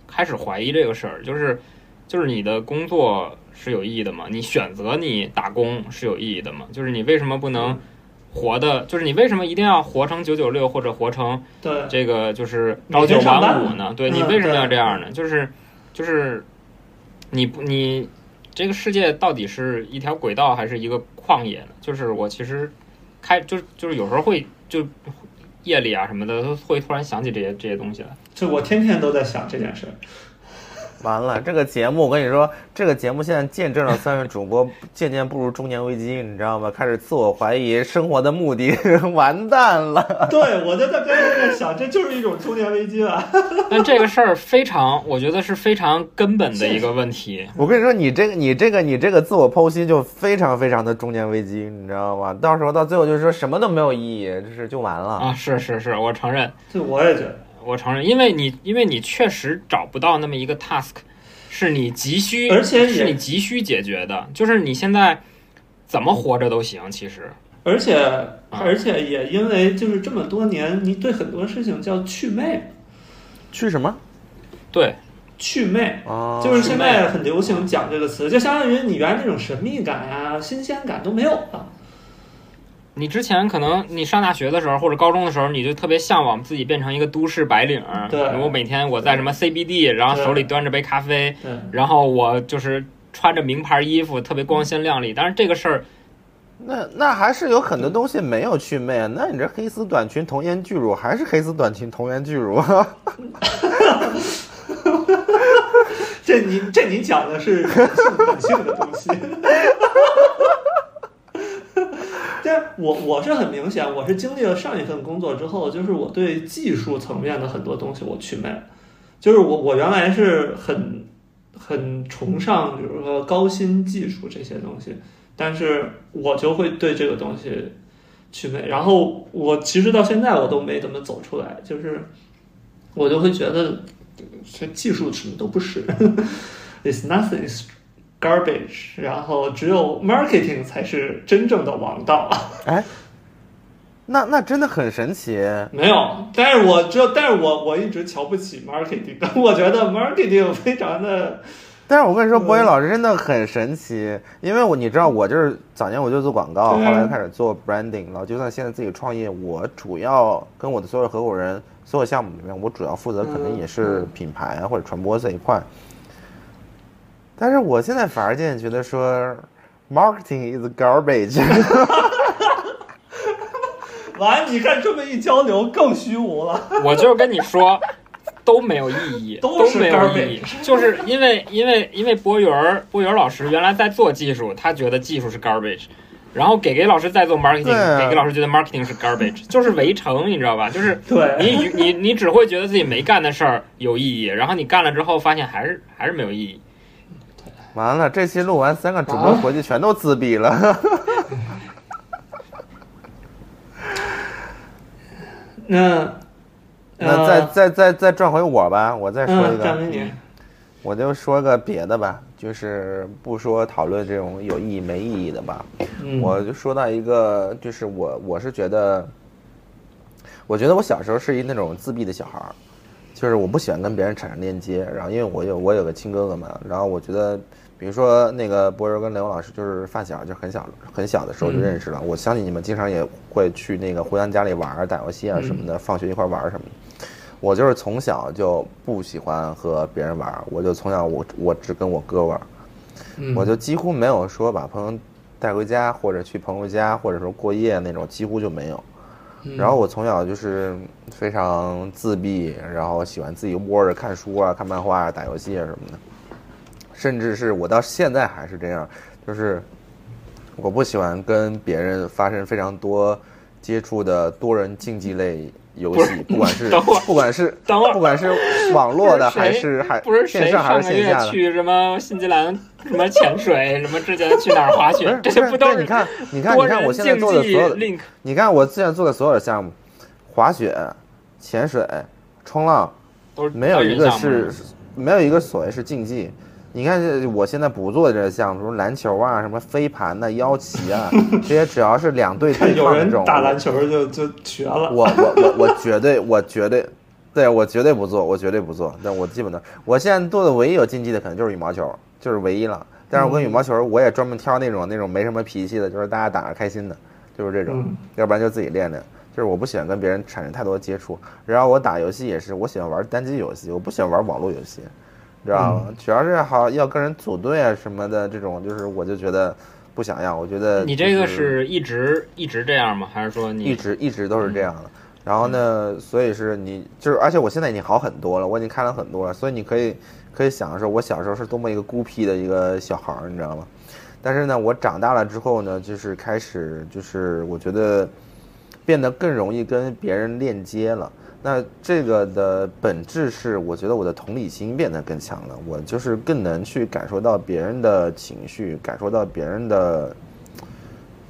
开始怀疑这个事儿，就是就是你的工作是有意义的吗？你选择你打工是有意义的吗？就是你为什么不能活的，就是你为什么一定要活成九九六或者活成对，这个就是朝九晚五呢？对嗯你为什么要这样呢？就是就是你不你这个世界到底是一条轨道还是一个旷野呢？就是我其实开就是就是有时候会就夜里啊什么的都会突然想起这些这些东西来。就我天天都在想这件事儿，完了，这个节目我跟你说，这个节目现在见证了三位主播 <laughs> 渐渐步入中年危机，你知道吗？开始自我怀疑生活的目的，<laughs> 完蛋了。对，我就在刚才在想，这就是一种中年危机吧。<laughs> 但这个事儿非常，我觉得是非常根本的一个问题。我跟你说，你这个、你这个、你这个自我剖析就非常非常的中年危机，你知道吗？到时候到最后就是说什么都没有意义，就是就完了。啊，是是是，我承认，对，我也觉得。我承认，因为你因为你确实找不到那么一个 task，是你急需，而且是你急需解决的，就是你现在怎么活着都行，其实而且而且也因为就是这么多年，你对很多事情叫祛魅，去什么？对，祛魅。啊，就是现在很流行讲这个词，就相当于你原来那种神秘感呀、新鲜感都没有了。你之前可能你上大学的时候或者高中的时候，你就特别向往自己变成一个都市白领儿。对我每天我在什么 CBD，然后手里端着杯咖啡，对，然后我就是穿着名牌衣服，特别光鲜亮丽。但是这个事儿，那那还是有很多东西没有祛魅啊。那你这黑丝短裙童颜巨乳还是黑丝短裙童颜巨乳？<laughs> 这您这您讲的是人性本性的东西。但我我是很明显，我是经历了上一份工作之后，就是我对技术层面的很多东西我祛魅了，就是我我原来是很很崇尚，比如说高新技术这些东西，但是我就会对这个东西祛魅，然后我其实到现在我都没怎么走出来，就是我就会觉得这技术什么都不是，<laughs> it's nothing, is garbage，然后只有 marketing 才是真正的王道。哎，那那真的很神奇。没有，但是我只有，但是我我一直瞧不起 marketing，我觉得 marketing 非常的，但是我跟你说，嗯博宇老师真的很神奇，因为我你知道，我就是早年我就做广告，后来开始做 branding，然后就算现在自己创业，我主要跟我的所有合伙人、所有项目里面，我主要负责可能也是品牌啊或者传播这一块。但是我现在反而渐渐觉得说，marketing is garbage。<laughs> 完，你看这么一交流更虚无了。<laughs> 我就是跟你说。都没有意义，<laughs> 都是都没有意义就是因为因为因为博云儿博云儿老师原来在做技术，他觉得技术是 garbage，然后给给老师在做 marketing，啊给给老师觉得 marketing 是 garbage，就是围城，你知道吧？就是对你你你只会觉得自己没干的事儿有意义，然后你干了之后发现还是还是没有意义。完了，这期录完，三个主播回去全都自闭了。<laughs> 那 <laughs> 那再再再再转回我吧，我再说一个，我就说个别的吧，就是不说讨论这种有意义没意义的吧。嗯，我就说到一个，就是我我是觉得，我觉得我小时候是一那种自闭的小孩儿，就是我不喜欢跟别人产生链接，然后因为我有我有个亲哥哥嘛，然后我觉得，比如说那个博柔跟雷欧老师就是发小，就很小很小的时候就认识了。我相信你们经常也会去那个互相家里玩儿、打游戏啊什么的，放学一块儿玩儿什么的。我就是从小就不喜欢和别人玩儿，我就从小我我只跟我哥玩儿。嗯我就几乎没有说把朋友带回家，或者去朋友家，或者说过夜那种，几乎就没有。嗯然后我从小就是非常自闭，然后喜欢自己窝着看书啊、看漫画啊、打游戏啊什么的，甚至是我到现在还是这样，就是我不喜欢跟别人发生非常多接触的多人竞技类游戏，不管是不管是等会儿不管是网络的还是还不是谁线上还上个月是线下的。去什么新西兰什么潜水，什么之前去哪儿滑雪，这些不都是对你看你看你看我现在做的所有的 link 你看我现在做的所有的项目，滑雪、潜水、冲浪，都是没有一个是没有一个所谓是竞技。你看这我现在不做的这些项目，什么篮球啊、什么飞盘呐、腰旗啊，这些只要是两队对抗的这种，打篮球就就绝了。我我我我绝对我绝对，对我绝对不做，我绝对不做。但我基本的，我现在做的唯一有禁忌的可能就是羽毛球，就是唯一了。但是我跟羽毛球，我也专门挑那种那种没什么脾气的，就是大家打着开心的，就是这种。嗯要不然就自己练练。就是我不喜欢跟别人产生太多接触，然后我打游戏也是，我喜欢玩单机游戏，我不喜欢玩网络游戏，知道吗？嗯主要是好要跟人组队啊什么的这种，就是我就觉得不想要。我觉得你这个是一直一直这样吗？还是说你一直一直都是这样的。然后呢，所以是你就是，而且我现在已经好很多了，我已经看了很多了，所以你可以可以想说，我小时候是多么一个孤僻的一个小孩儿，你知道吗？但是呢，我长大了之后呢，就是开始就是我觉得变得更容易跟别人链接了。那这个的本质是，我觉得我的同理心变得更强了，我就是更能去感受到别人的情绪，感受到别人的，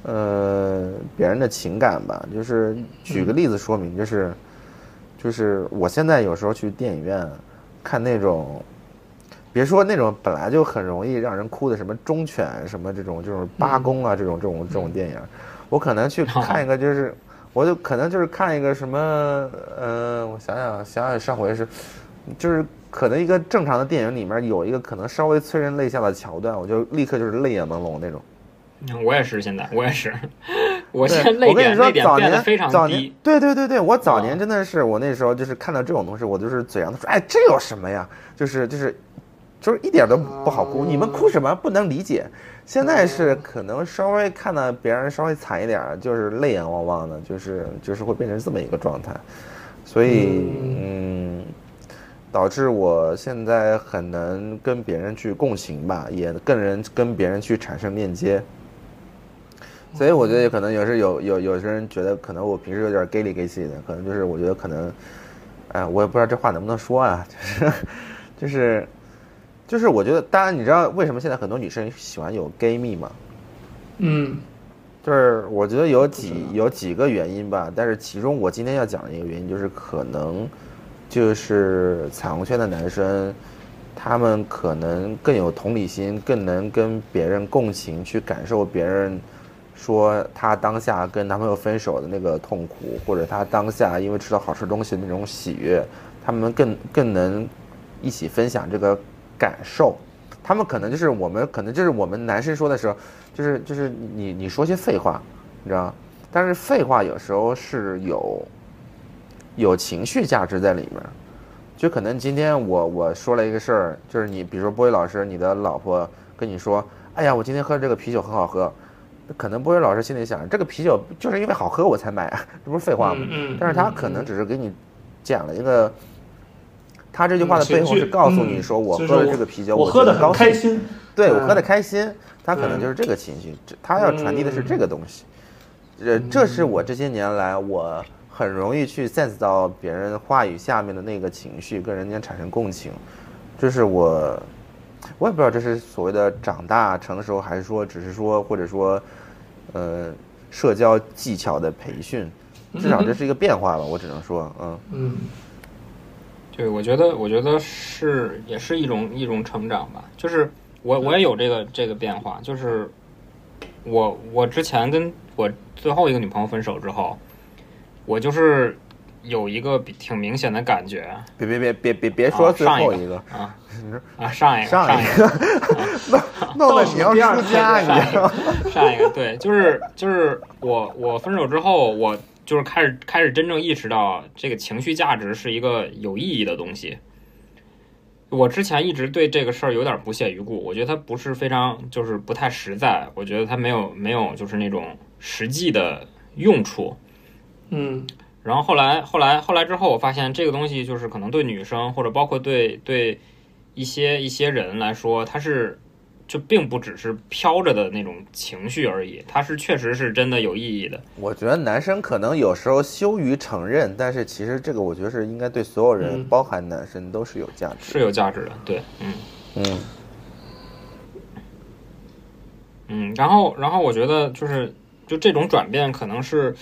呃，别人的情感吧。就是举个例子说明，就是，就是我现在有时候去电影院看那种，别说那种本来就很容易让人哭的什么忠犬什么这种就是八公啊这种这种这种电影，我可能去 <laughs> 看一个就是。我就可能就是看一个什么，呃，我想想想想上回是，就是可能一个正常的电影里面有一个可能稍微催人泪下的桥段，我就立刻就是泪眼朦胧那种。嗯我也是，<laughs> 现在我也是，我现在泪我跟你说点泪，点早年变得非常早年低。对对对对，我早年啊真的是，我那时候就是看到这种东西，我就是嘴上都说，哎，这有什么呀？就是就是就是一点都不好哭，你们哭什么？不能理解。现在是可能稍微看到别人稍微惨一点儿，就是泪眼汪汪的，就是就是会变成这么一个状态，所以嗯，导致我现在很能跟别人去共情吧，也更能跟别人去产生链接。所以我觉得可能有时有有有些人觉得可能我平时有点 gay 里 gay 气的，可能就是我觉得可能，哎，我也不知道这话能不能说啊，就是就是就是我觉得，当然你知道为什么现在很多女生喜欢有 gay 蜜吗？嗯就是我觉得有几有几个原因吧，但是其中我今天要讲的一个原因就是可能就是彩虹圈的男生，他们可能更有同理心，更能跟别人共情，去感受别人说他当下跟男朋友分手的那个痛苦，或者他当下因为吃到好吃东西的那种喜悦，他们更更能一起分享这个感受。他们可能就是我们，可能就是我们男生说的时候，就是就是你你说些废话，你知道吗？但是废话有时候是有有情绪价值在里面。就可能今天我我说了一个事儿，就是你比如说波威老师，你的老婆跟你说，哎呀，我今天喝这个啤酒很好喝，那可能波威老师心里想，这个啤酒就是因为好喝我才买啊，这不是废话吗？但是他可能只是给你讲了一个，他这句话的背后是告诉你说，我喝了这个啤酒，我喝的高兴。开心，嗯对我喝的开心，他可能嗯。就是这个情绪，这他要传递的是这个东西。呃，这是我这些年来我很容易去 sense 到别人话语下面的那个情绪，跟人家产生共情。这是我，我也不知道这是所谓的长大成熟，还是说只是说或者说，呃，社交技巧的培训。至少这是一个变化吧，我只能说，嗯。嗯对，我觉得，我觉得是也是一种一种成长吧。就是我我也有这个这个变化，就是我我之前跟我最后一个女朋友分手之后，我就是有一个比挺明显的感觉别别别别别别说上一个后 <laughs> 一个，啊啊上一个上一 <laughs> 一个弄得你要出家，你知道吗？上一个对，就是就是我我分手之后，我就是开始开始真正意识到这个情绪价值是一个有意义的东西。我之前一直对这个事儿有点不屑一顾，我觉得它不是非常就是不太实在，我觉得它没有没有就是那种实际的用处。嗯然后后来后来后来之后，我发现这个东西就是可能对女生或者包括对对一些一些人来说，它是就并不只是飘着的那种情绪而已，它是确实是真的有意义的。我觉得男生可能有时候羞于承认，但是其实这个我觉得是应该对所有人，嗯包含男生都是有价值是。有价值的，对，嗯嗯嗯，然后然后我觉得就是就这种转变可能是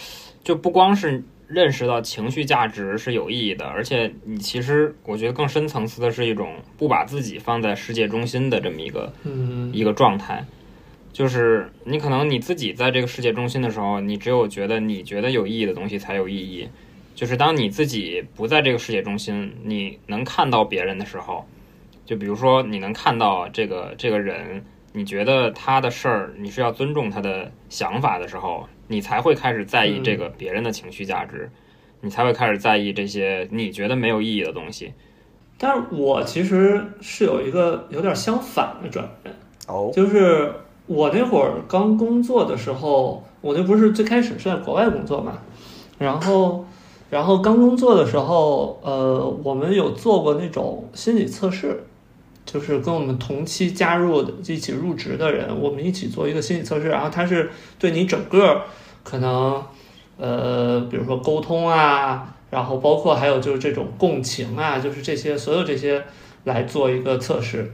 就不光是认识到情绪价值是有意义的，而且你其实我觉得更深层次的是一种不把自己放在世界中心的这么一个嗯一个状态，就是你可能你自己在这个世界中心的时候，你只有觉得你觉得有意义的东西才有意义。就是当你自己不在这个世界中心，你能看到别人的时候，就比如说你能看到这个这个人，你觉得他的事儿你是要尊重他的想法的时候，你才会开始在意这个别人的情绪价值，你才会开始在意这些你觉得没有意义的东西。但是我其实是有一个有点相反的转变，哦，就是我那会儿刚工作的时候，我那不是最开始是在国外工作嘛，然后，然后刚工作的时候，呃，我们有做过那种心理测试，就是跟我们同期加入的、一起入职的人，我们一起做一个心理测试，然后他是对你整个可能，呃，比如说沟通啊，然后包括还有就是这种共情啊，就是这些所有这些来做一个测试。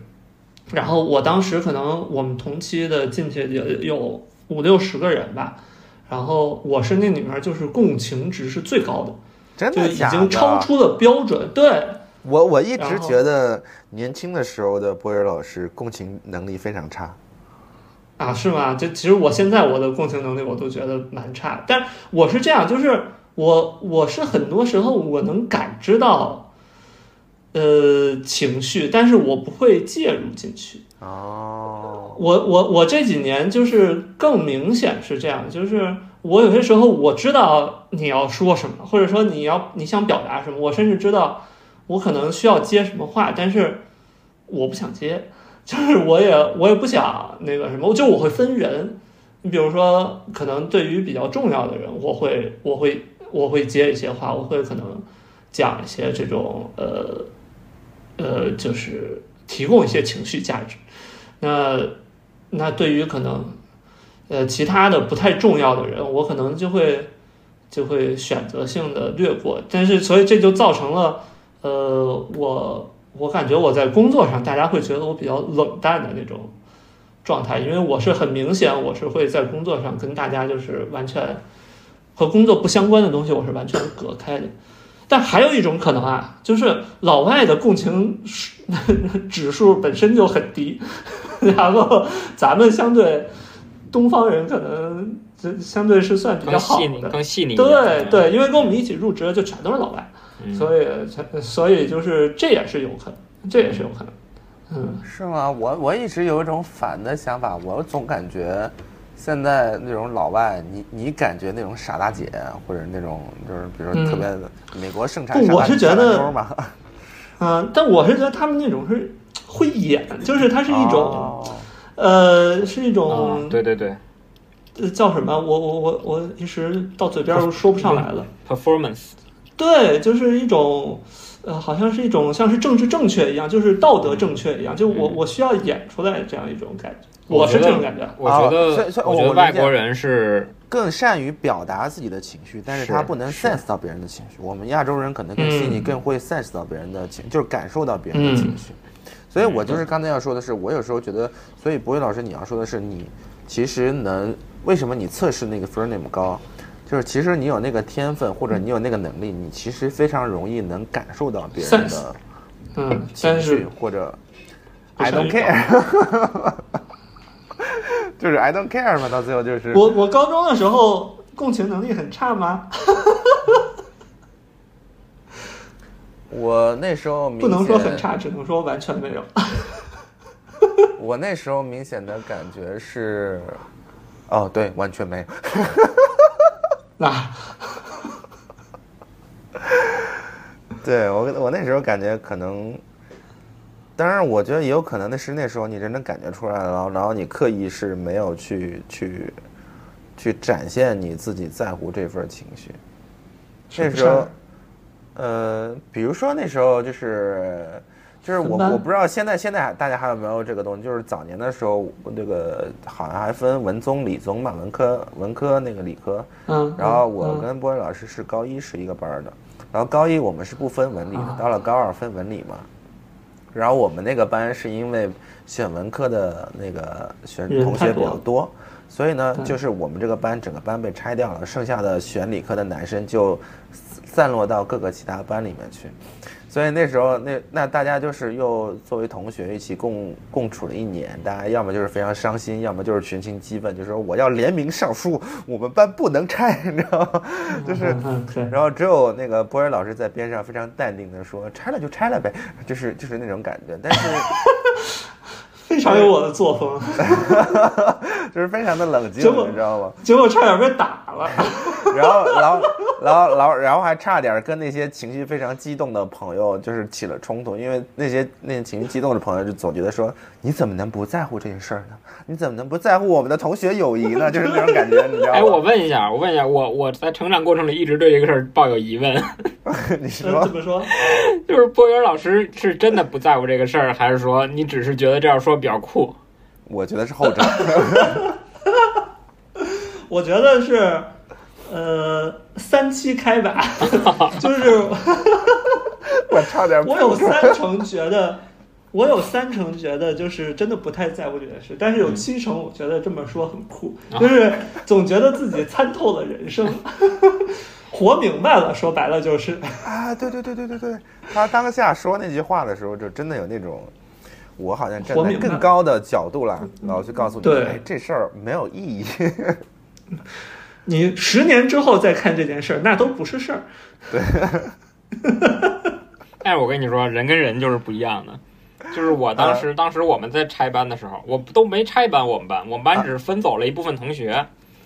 然后我当时可能我们同期的进去有有五六十个人吧，然后我是那里面就是共情值是最高的。就已真的假的？经超出了标准。对，我我一直觉得年轻的时候的波尔老师共情能力非常差。啊，是吗？就其实我现在我的共情能力我都觉得蛮差，但我是这样，就是我我是很多时候我能感知到，呃，情绪，但是我不会介入进去。哦，我我我这几年就是更明显是这样，就是我有些时候我知道你要说什么，或者说你要你想表达什么，我甚至知道我可能需要接什么话，但是我不想接，就是我也我也不想那个什么，就我会分人。你比如说，可能对于比较重要的人，我会我会我会接一些话，我会可能讲一些这种呃呃，就是提供一些情绪价值。那那对于可能呃其他的不太重要的人，我可能就会就会选择性的略过。但是所以这就造成了呃我我感觉我在工作上大家会觉得我比较冷淡的那种状态，因为我是很明显我是会在工作上跟大家就是完全和工作不相关的东西我是完全隔开的。但还有一种可能啊，就是老外的共情数 <laughs> 指数本身就很低，<laughs> 然后咱们相对东方人可能这相对是算比较细腻，的，更细腻。对对，因为跟我们一起入职的就全都是老外，嗯所以所以就是这也是有可能，这也是有可能，嗯。是吗？我我一直有一种反的想法，我总感觉现在那种老外，你你感觉那种傻大姐，或者那种就是比如说特别的、美国盛产傻大我是觉得嗯，<laughs> 但我是觉得他们那种是会演，就是它是一种、哦呃，是一啊种、对对对呃叫什么？我我我我一时到嘴边儿说不上来了。，performance，对，就是一种呃，好像是一种像是政治正确一样，就是道德正确一样，就我我需要演出来这样一种感觉，我是这种感觉。我觉得以所以我觉得外国人是更善于表达自己的情绪，但是是他不能 sense 到别人的情绪。我们亚洲人可能更细腻，嗯更会 sense 到别人的情，就是感受到别人的情绪。所以我就是刚才要说的是，我有时候觉得，所以博宇老师你要说的是，你其实能为什么你测试那个分儿那么高，就是其实你有那个天分或者你有那个能力，你其实非常容易能感受到别人的嗯，情绪或者 I don't care，<laughs> 就是 I don't care 嘛，到最后就是我我高中的时候共情能力很差吗？<laughs> 我那时候不能说很差，只能说完全没有。<laughs> 我那时候明显的感觉是，哦，对，完全没有。那 <laughs> 对我，我那时候感觉可能，当然，我觉得也有可能的是那时候你真正感觉出来了，然后然后你刻意是没有去去去展现你自己在乎这份情绪。那时候，呃，比如说那时候就是就是我我不知道现在现在还大家还有没有这个东西，就是早年的时候这个好像还分文综理综嘛，文科文科那个理科，嗯，然后我嗯跟波瑞老师是高一是一个班儿的，然后高一我们是不分文理的啊，到了高二分文理嘛。然后我们那个班是因为选文科的那个选同学比较多，所以呢，就是我们这个班整个班被拆掉了，剩下的选理科的男生就散落到各个其他班里面去。所以那时候，那那大家就是又作为同学一起共共处了一年，大家要么就是非常伤心，要么就是群情激愤，就说我要联名上书，我们班不能拆，你知道吗？就是然后只有那个波尔老师在边上非常淡定的说：“拆了就拆了呗。”就是就是那种感觉，但是非常有我的作风，<laughs> 就是非常的冷静，结果你知道吗？结果差点被打了。<laughs> 然后然后然后然后然后还差点跟那些情绪非常激动的朋友就是起了冲突，因为那些那些情绪激动的朋友就总觉得说你怎么能不在乎这些事儿呢？你怎么能不在乎我们的同学友谊呢？<laughs> 就是那种感觉，你知道吗？哎，我问一下，我问一下，我我在成长过程里一直对这个事儿抱有疑问，你呃说怎么说？就是波源老师是真的不在乎这个事儿，还是说你只是觉得这样说比较酷？我觉得是后者。<laughs> 我觉得是，呃，三七开吧，<laughs> 就是 <laughs> 我差点我有三成觉得，我有三成觉得就是真的不太在乎这件事，但是有七成我觉得这么说很酷，就是总觉得自己参透了人生，活明白了，说白了就是，啊，对对对对对对，他当下说那句话的时候，就真的有那种，我好像站在更高的角度了，然后去告诉你，对哎，这事儿没有意义。<laughs> 你十年之后再看这件事儿，那都不是事儿。但是 <laughs> 我跟你说，人跟人就是不一样的。就是我当时，当时我们在拆班的时候，我都没拆班，我们班，我们班只是分走了一部分同学。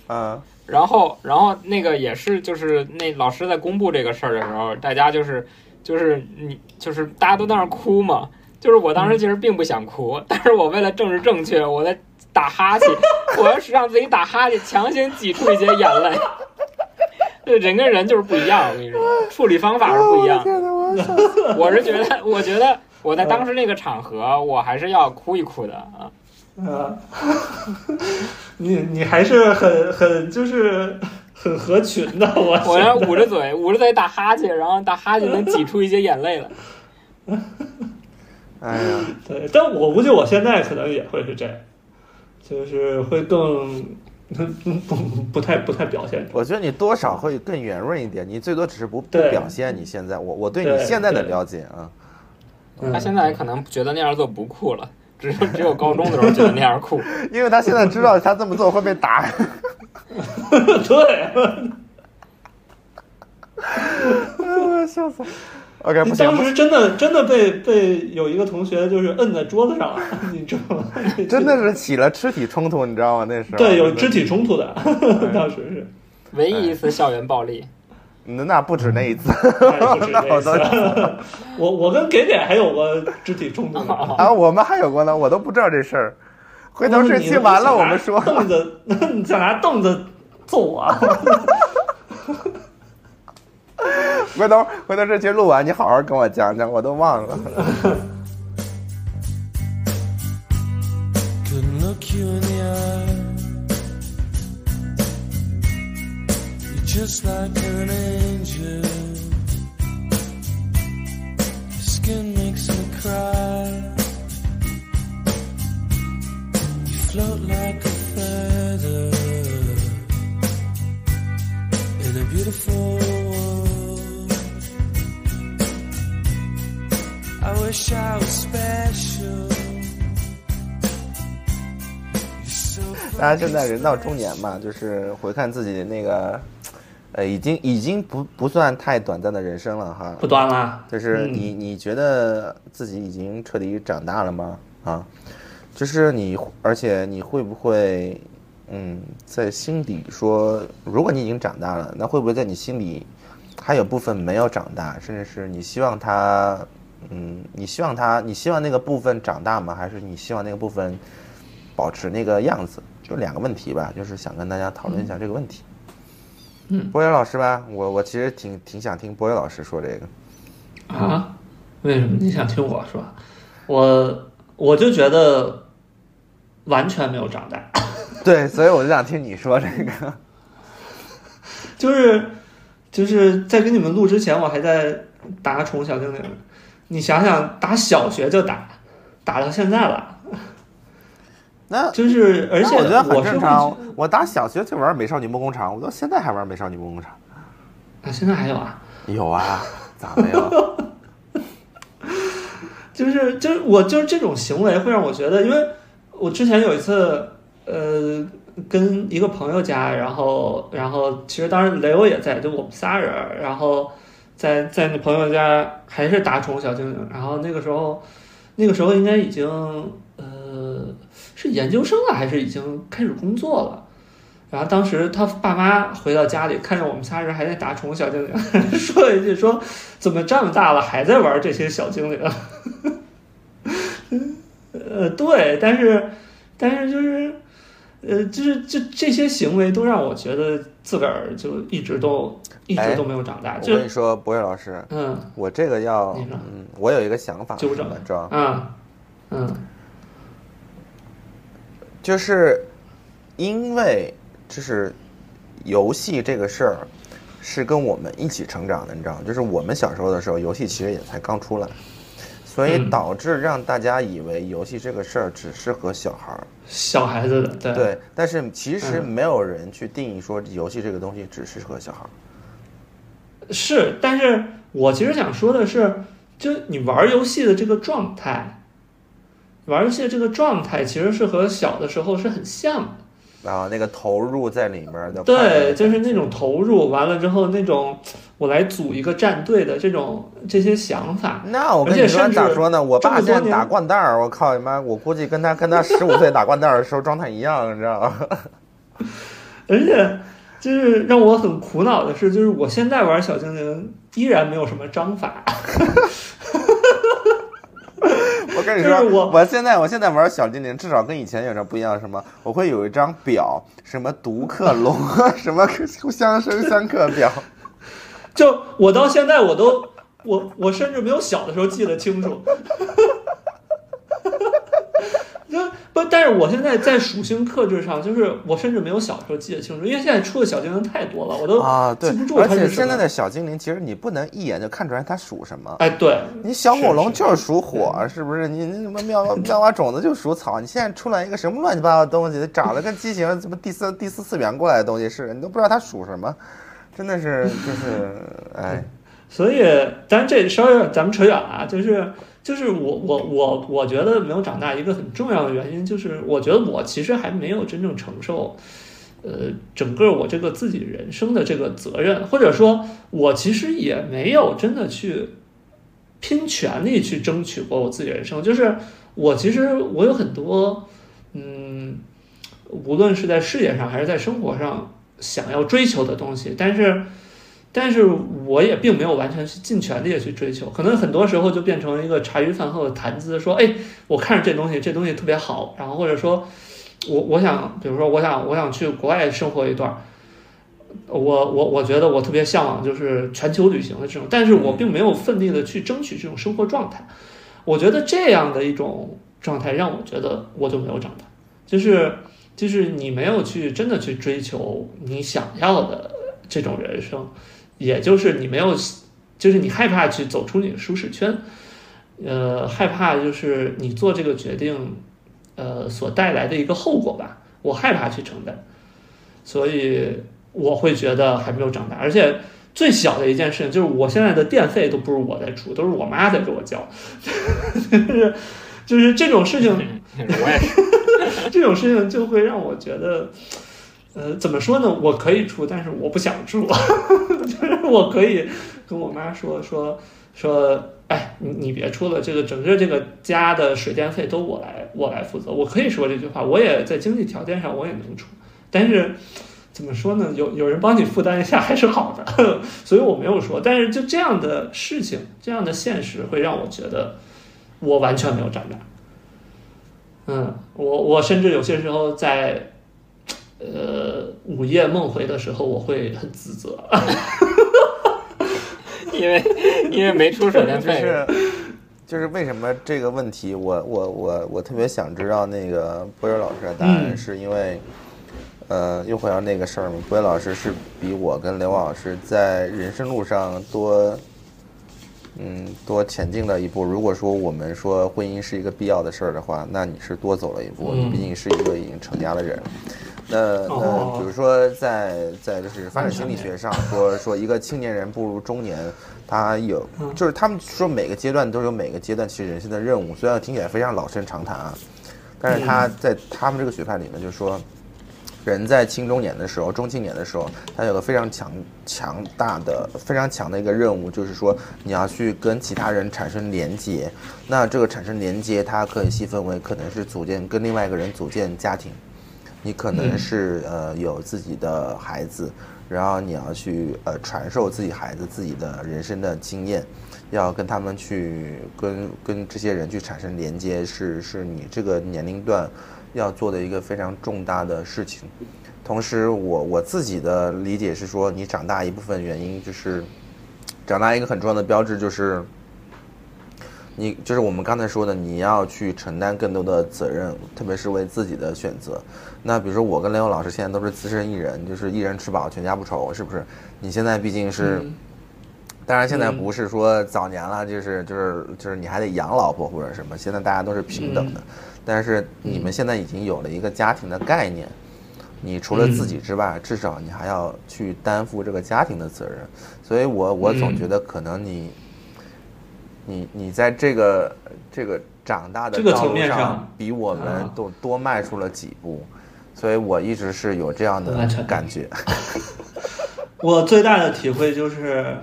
嗯然后，然后那个也是，就是那老师在公布这个事儿的时候，大家就是，就是你，就是大家都在那儿哭嘛。就是我当时其实并不想哭，但是我为了政治正确，我在打哈欠，我要是让自己打哈欠，强行挤出一些眼泪。对人跟人就是不一样，我跟你说，处理方法是不一样。我是觉得，我觉得我在当时那个场合，我还是要哭一哭的啊。<laughs> 啊，你你还是很很就是很合群的，我我要捂着嘴，捂着嘴打哈欠，然后打哈欠能挤出一些眼泪来。哎呀，对，但我估计我现在可能也会是这样，就是会更 <laughs> 不不太不太表现。我觉得你多少会更圆润一点，你最多只是不不表现你现在，我我对你现在的了解啊，嗯他现在可能觉得那样做不酷了，只有只有高中的时候觉得那样酷。<laughs> 因为他现在知道他这么做会被打。<laughs> 对，啊笑死我！OK，不当时真的真的被被有一个同学就是摁在桌子上了，<laughs> 你知道吗？<laughs> <laughs> 真的是起了肢体冲突，你知道吗？那时候对有肢体冲突的，当时是。唯一一次校园暴力，那那不止那一次，哎不止那我我我跟给给还有过肢体冲突呢。啊，我们还有过呢，我都不知道这事儿。回头这你期完了，我们说。凳子，你想拿凳子揍我？回头回头这期录完，你好好跟我讲讲，我都忘了。Just like an angel. Your skin makes me cry. You float like a feather in a beautiful wish I was special. 大家现在人到中年嘛，就是回看自己那个，呃，已经已经不不算太短暂的人生了哈。不短了，就是嗯你你觉得自己已经彻底长大了吗？啊，就是你，而且你会不会，嗯，在心底说，如果你已经长大了，那会不会在你心里还有部分没有长大，甚至是你希望他，嗯，你希望他，你希望那个部分长大吗？还是你希望那个部分保持那个样子？就两个问题吧，就是想跟大家讨论一下这个问题。嗯，博友老师吧，我我其实挺挺想听博友老师说这个。啊？为什么你想听我说？我我就觉得完全没有长大，对，所以我就想听你说这个。<laughs> 就是就是在跟你们录之前，我还在打宠物小精灵。你想想，打小学就打，打到现在了，<laughs> 那就是而且我觉得很正常。我打小学就玩美少女梦工厂，我到现在还玩美少女梦工厂。啊，现在还有啊，有啊，咋没有？<laughs> 就是就是我就是这种行为会让我觉得，因为我之前有一次，呃，跟一个朋友家，然后然后其实当时雷欧也在，就我们仨人，然后在在那朋友家还是打宠物小精灵，然后那个时候那个时候应该已经呃是研究生了，还是已经开始工作了。然后当时他爸妈回到家里，看着我们仨人还在打宠物小精灵，<laughs> 说了一句说：“怎么这么大了还在玩这些小精灵？” <laughs> 呃，对，但是但是就是呃，就是这这些行为都让我觉得自个儿就一直都一直都没有长大，就我跟你说，博瑞老师，嗯我这个要，嗯，我有一个想法，纠正知道吗？啊嗯就是因为就是游戏这个事儿是跟我们一起成长的，你知道吗？就是我们小时候的时候，游戏其实也才刚出来，所以嗯导致让大家以为游戏这个事儿只适合小孩儿。小孩子的对对，但是其实嗯没有人去定义说游戏这个东西只适合小孩儿。是，但是我其实想说的是，就你玩游戏的这个状态，玩游戏的这个状态其实是和小的时候是很像的。然后那个投入在里面的对，就是那种投入，完了之后那种我来组一个战队的这种这些想法。那我跟你说咋说呢？我爸现在打掼蛋儿，我靠你妈！我估计跟他跟他十五岁打掼蛋儿的时候状态一样，你知道吗？<laughs> 而且就是让我很苦恼的是，就是我现在玩小精灵依然没有什么章法。<laughs> 我跟你就是说，我现在我现在玩小精灵，至少跟以前有点不一样。什么？我会有一张表，什么独克龙，什么相生相克表。<laughs> 就我到现在我都我我甚至没有小的时候记得清楚。<laughs> 就不，但是我现在在属性克制上，就是我甚至没有小时候记得清楚，因为现在出的小精灵太多了，我都啊，对记不，住而。且现在的小精灵，其实你不能一眼就看出来它属什么。哎，对，你小火龙就是属火，是不是？你那什么妙蛙妙蛙种子就属草，你现在出来一个什么乱七八糟的东西，长得跟畸形什么第四第四次元过来的东西似的，你都不知道它属什么，真的是就是 <laughs> 哎，所以，当然这稍微咱们扯远了啊，就是就是我我我我觉得没有长大一个很重要的原因，就是我觉得我其实还没有真正承受，呃，整个我这个自己人生的这个责任，或者说，我其实也没有真的去拼全力去争取过我自己人生，就是我其实我有很多，嗯，无论是在事业上还是在生活上想要追求的东西，但是。但是我也并没有完全去尽全力的去追求，可能很多时候就变成一个茶余饭后的谈资，说，哎，我看着这东西，这东西特别好，然后或者说，我我想，比如说，我想我想去国外生活一段，我我我觉得我特别向往就是全球旅行的这种，但是我并没有奋力的去争取这种生活状态，我觉得这样的一种状态让我觉得我就没有长大，就是就是你没有去真的去追求你想要的这种人生。也就是你没有，就是你害怕去走出你的舒适圈，呃，害怕就是你做这个决定，呃，所带来的一个后果吧，我害怕去承担，所以我会觉得还没有长大，而且最小的一件事情就是我现在的电费都不是我在出，都是我妈在给我交，<laughs> 就是就是这种事情，<laughs> 我也是，<laughs> 这种事情就会让我觉得。呃，怎么说呢？我可以出，但是我不想出。<laughs> 就是我可以跟我妈说说说，哎，你你别出了，这个整个这个家的水电费都我来我来负责。我可以说这句话，我也在经济条件上我也能出，但是怎么说呢？有有人帮你负担一下还是好的，<laughs> 所以我没有说。但是就这样的事情，这样的现实会让我觉得我完全没有长大。嗯，我我甚至有些时候在。呃，午夜梦回的时候，我会很自责，<laughs> 因为因为没出水电费，就是就是为什么这个问题我，我我我特别想知道那个波尔老师的答案，嗯。是因为，呃，又回到那个事儿嘛，波尔老师是比我跟刘老师在人生路上多，嗯，多前进了一步。如果说我们说婚姻是一个必要的事儿的话，那你是多走了一步，嗯你毕竟是一个已经成家的人。那那哦比如说在在就是发展心理学上说 <laughs> 说一个青年人步入中年，他有嗯就是他们说每个阶段都有每个阶段其实人生的任务，虽然听起来非常老生常谈啊，但是他在他们这个学派里面就是说，人在青中年的时候、中青年的时候，他有个非常强强大的、非常强的一个任务，就是说你要去跟其他人产生连接。那这个产生连接，它可以细分为可能是组建跟另外一个人组建家庭。你可能是呃有自己的孩子，然后你要去呃传授自己孩子自己的人生的经验，要跟他们去跟跟这些人去产生连接，是是你这个年龄段要做的一个非常重大的事情。同时我，我自己的理解是说，你长大一部分原因就是，长大一个很重要的标志就是，你就是我们刚才说的，你要去承担更多的责任，特别是为自己的选择。那比如说我跟雷欧老师现在都是资深艺人，就是一人吃饱全家不愁，是不是？你现在毕竟是，嗯当然现在不是说早年了，就是就是就是你还得养老婆或者什么，现在大家都是平等的。但是你们现在已经有了一个家庭的概念，你除了自己之外，至少你还要去担负这个家庭的责任。所以我我总觉得可能你，你你在这个这个长大的这个层道路上面上比我们啊。都多迈出了几步，所以我一直是有这样的感觉。<laughs> 我最大的体会就是，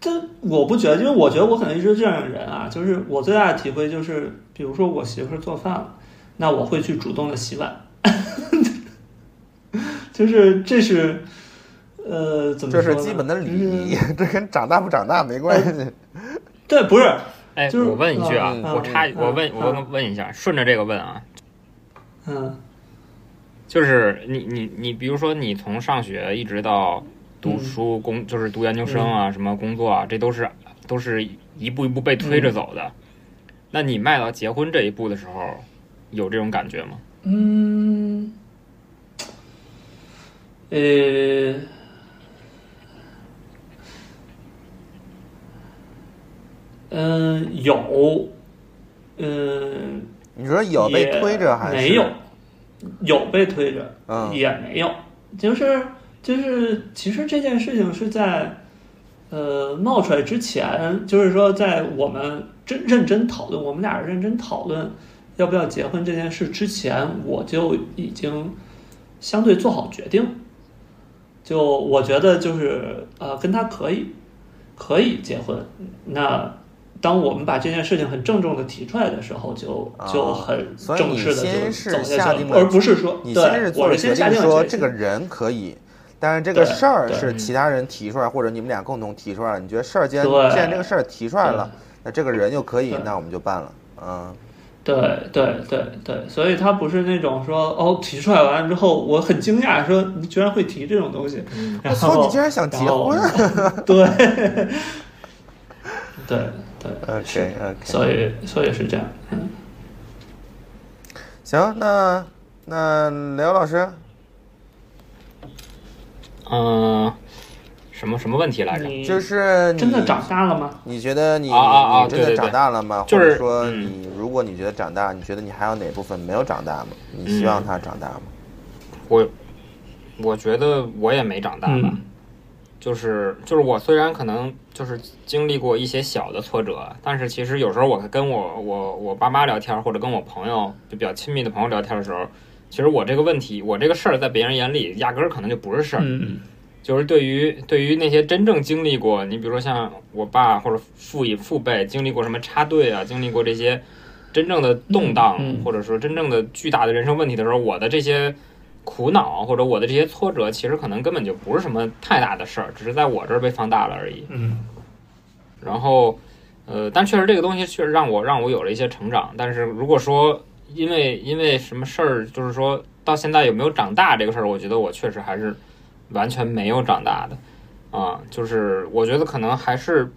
这我不觉得，因为我觉得我可能一直这样的人啊，就是我最大的体会就是，比如说我媳妇儿做饭了，那我会去主动的洗碗，<laughs> 就是这是，呃，怎么这说呢是基本的礼仪就是，这跟长大不长大没关系。对，不是，哎，就是我问一句啊，嗯我插，嗯我问，嗯我问一下，顺着这个问啊，嗯就是你你你，比如说你从上学一直到读书、工，就是读研究生啊，什么工作啊，这都是都是一步一步被推着走的。那你迈到结婚这一步的时候，有这种感觉吗？嗯，呃，嗯、有，嗯、你说有被推着还是没有？有被推着，嗯也没有，就是就是，其实这件事情是在呃冒出来之前，就是说在我们真认真讨论，我们俩认真讨论要不要结婚这件事之前，我就已经相对做好决定。就我觉得就是呃跟他可以可以结婚，那。当我们把这件事情很郑重的提出来的时候，就就很正式的就走下，而不是说你对先是做了决定说这个人可以，但是这个事儿是其他人提出来，或者你们俩共同提出来了。你觉得事儿既然既然这个事儿提出来了，那这个人就可以，那我们就办了。嗯，对对对对，所以他不是那种说哦提出来完了之后，我很惊讶，说你居然会提这种东西，然我操，后你竟然想结婚 <laughs> 对对对，？OK OK，所以所以是这样，嗯，行，那那刘老师，嗯、什么什么问题来着？就是真的长大了吗？你觉得你啊啊啊你真的长大了吗？就是或者说嗯你如果你觉得长大，你觉得你还有哪部分没有长大吗？你希望嗯他长大吗？我我觉得我也没长大吧，嗯就是就是我虽然可能就是经历过一些小的挫折，但是其实有时候我跟我我我爸妈聊天，或者跟我朋友就比较亲密的朋友聊天的时候，其实我这个问题，我这个事儿在别人眼里压根儿可能就不是事儿，嗯就是对于对于那些真正经历过，你比如说像我爸或者父以父辈经历过什么插队啊，经历过这些真正的动荡，嗯嗯或者说真正的巨大的人生问题的时候，我的这些苦恼或者我的这些挫折，其实可能根本就不是什么太大的事儿，只是在我这儿被放大了而已。嗯然后，呃，但确实这个东西确实让我让我有了一些成长。但是如果说因为因为什么事儿，就是说到现在有没有长大这个事儿，我觉得我确实还是完全没有长大的。啊。就是我觉得可能还是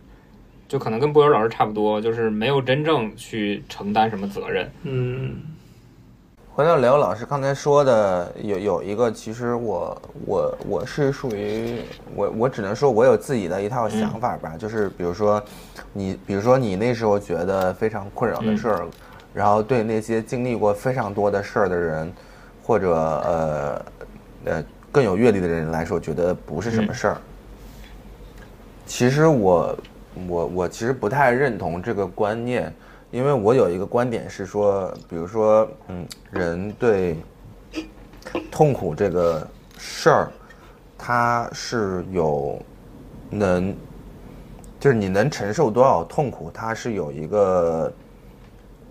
就可能跟波友老师差不多，就是没有真正去承担什么责任。嗯。回到刘老师刚才说的，有有一个，其实我我我是属于我我只能说我有自己的一套想法吧，就是比如说你比如说你那时候觉得非常困扰的事儿，然后对那些经历过非常多的事儿的人，或者呃呃更有阅历的人来说，觉得不是什么事儿。其实我我我其实不太认同这个观念，因为我有一个观点是说，比如说，嗯，人对痛苦这个事儿，它是有能，就是你能承受多少痛苦，它是有一个，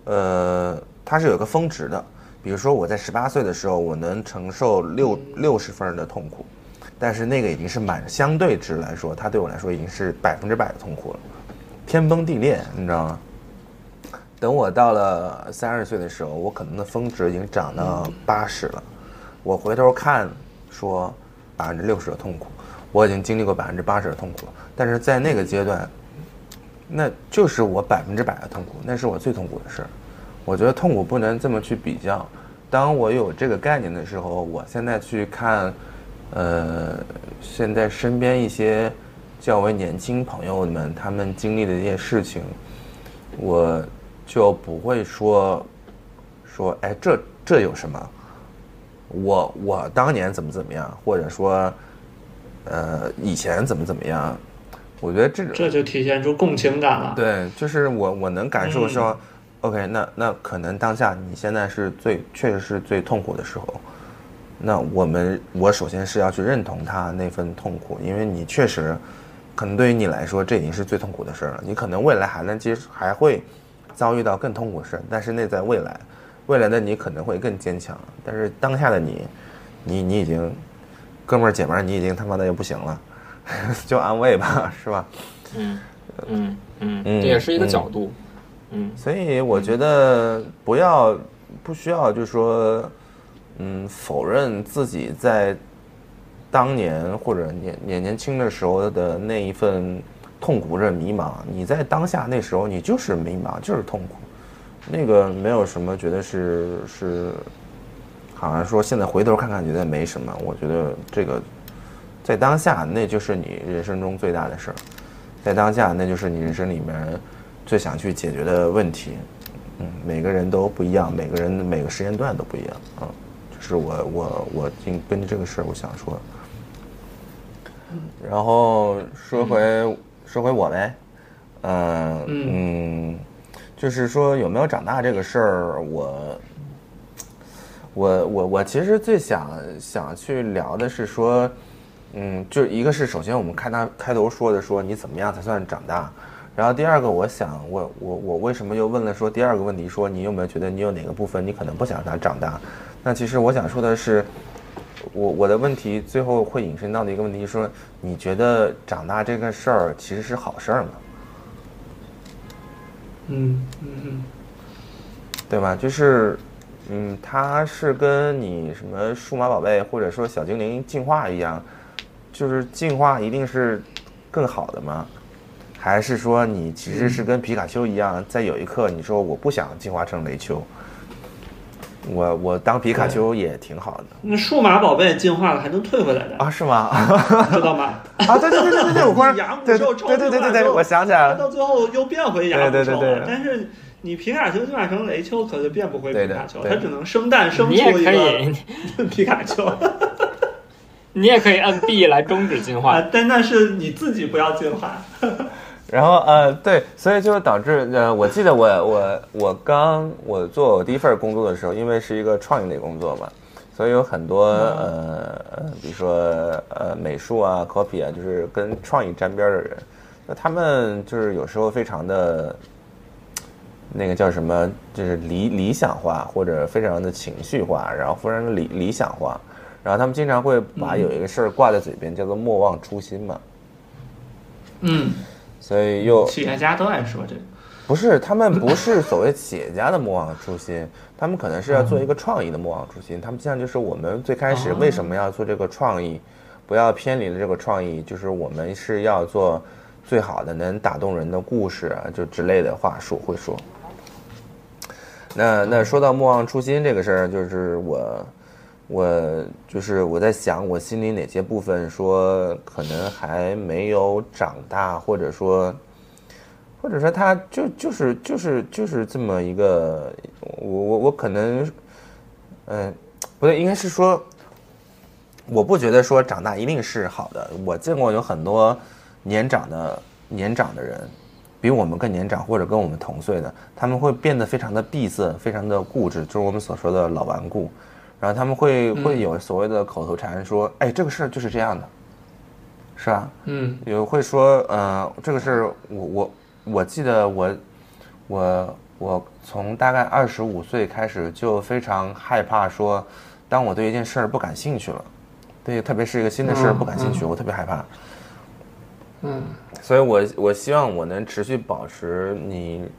呃，它是有个峰值的。比如说我在十八岁的时候，我能承受六六十分的痛苦，但是那个已经是满相对值来说，它对我来说已经是百分之百的痛苦了，天崩地裂，你知道吗？等我到了三十岁的时候，我可能的峰值已经涨到八十了，我回头看说百分之六十的痛苦，我已经经历过百分之八十的痛苦了，但是在那个阶段，那就是我百分之百的痛苦，那是我最痛苦的事儿。我觉得痛苦不能这么去比较。当我有这个概念的时候，我现在去看，呃，现在身边一些较为年轻朋友们他们经历的一些事情，我就不会说说，哎，这这有什么？我我当年怎么怎么样，或者说，呃，以前怎么怎么样？我觉得这种这就体现出共情感了。对，就是我我能感受说、o k 那那可能当下你现在是最确实是最痛苦的时候，那我们我首先是要去认同他那份痛苦，因为你确实可能对于你来说这已经是最痛苦的事儿了，你可能未来还能接还会遭遇到更痛苦的事，但是那在未来，未来的你可能会更坚强，但是当下的你，你你已经哥们儿姐们儿你已经他妈的也不行了，<laughs> 就安慰吧，是吧？嗯嗯嗯，嗯这也是一个嗯角度。嗯所以我觉得不要不需要就是说，嗯，否认自己在当年或者年年年轻的时候的那一份痛苦或者迷茫。你在当下那时候你就是迷茫，就是痛苦，那个没有什么觉得是是，好像说现在回头看看觉得没什么。我觉得这个在当下那就是你人生中最大的事儿，在当下那就是你人生里面。最想去解决的问题，嗯，每个人都不一样，每个人每个时间段都不一样啊。就是我我我今根据这个事儿，我想说，然后说回、说回我呗，嗯嗯，就是说有没有长大这个事儿，我我我我其实最想想去聊的是说，嗯，就一个是首先我们看他开头说的说你怎么样才算长大。然后第二个，我想，我我我为什么又问了说第二个问题，说你有没有觉得你有哪个部分你可能不想让他长大？那其实我想说的是，我我的问题最后会引申到的一个问题，说你觉得长大这个事儿其实是好事儿吗？嗯嗯嗯，对吧？就是，嗯，它是跟你什么数码宝贝或者说小精灵进化一样，就是进化一定是更好的吗？还是说你其实是跟皮卡丘一样，在有一刻你说我不想进化成雷丘，我我当皮卡丘也挺好的。那数码宝贝进化了还能退回来的，啊？是吗？<laughs> 知道吗？啊，对对对对对对，我对 <laughs> 兽对对对对对，我想起来了，到最后又变回雅姆对对对对兽了，但是你皮卡丘进化成雷丘，可就变不回皮卡丘，它只能生蛋生出一个 <laughs> 皮卡丘你也可以按 B 来终止进化啊。，但那是你自己不要进化。<laughs> 然后呃，对，所以就导致呃，我记得我我我刚我做我第一份工作的时候，因为是一个创意类工作嘛，所以有很多呃呃，比如说呃美术啊、copy 啊，就是跟创意沾边儿的人，那他们就是有时候非常的。那个叫什么，就是理理想化或者非常的情绪化，然后非常的理理想化，然后他们经常会把有一个事儿挂在嘴边，叫做莫忘初心嘛，嗯，所以又企业家都爱说这个。不是，他们不是所谓企业家的莫忘初心，<laughs> 他们可能是要做一个创意的莫忘初心。他们像就是我们最开始为什么要做这个创意，不要偏离了这个创意，就是我们是要做最好的能打动人的故事啊，就之类的话术会说。那那说到莫忘初心这个事儿，就是我我就是我在想我心里哪些部分说可能还没有长大，或者说。或者说他就就是就是就是这么一个，我我我可能，嗯、不对，应该是说，我不觉得说长大一定是好的。我见过有很多年长的年长的人，比我们更年长或者跟我们同岁的，他们会变得非常的闭塞，非常的固执，就是我们所说的老顽固。然后他们会会有所谓的口头禅，说：“哎，这个事儿就是这样的，是吧？”嗯。有会说，呃，这个事儿我我我记得我我我从大概二十五岁开始就非常害怕说，当我对一件事儿不感兴趣了，对，特别是一个新的事儿嗯不感兴趣，嗯。我特别害怕。嗯。所以我我希望我能持续保持你，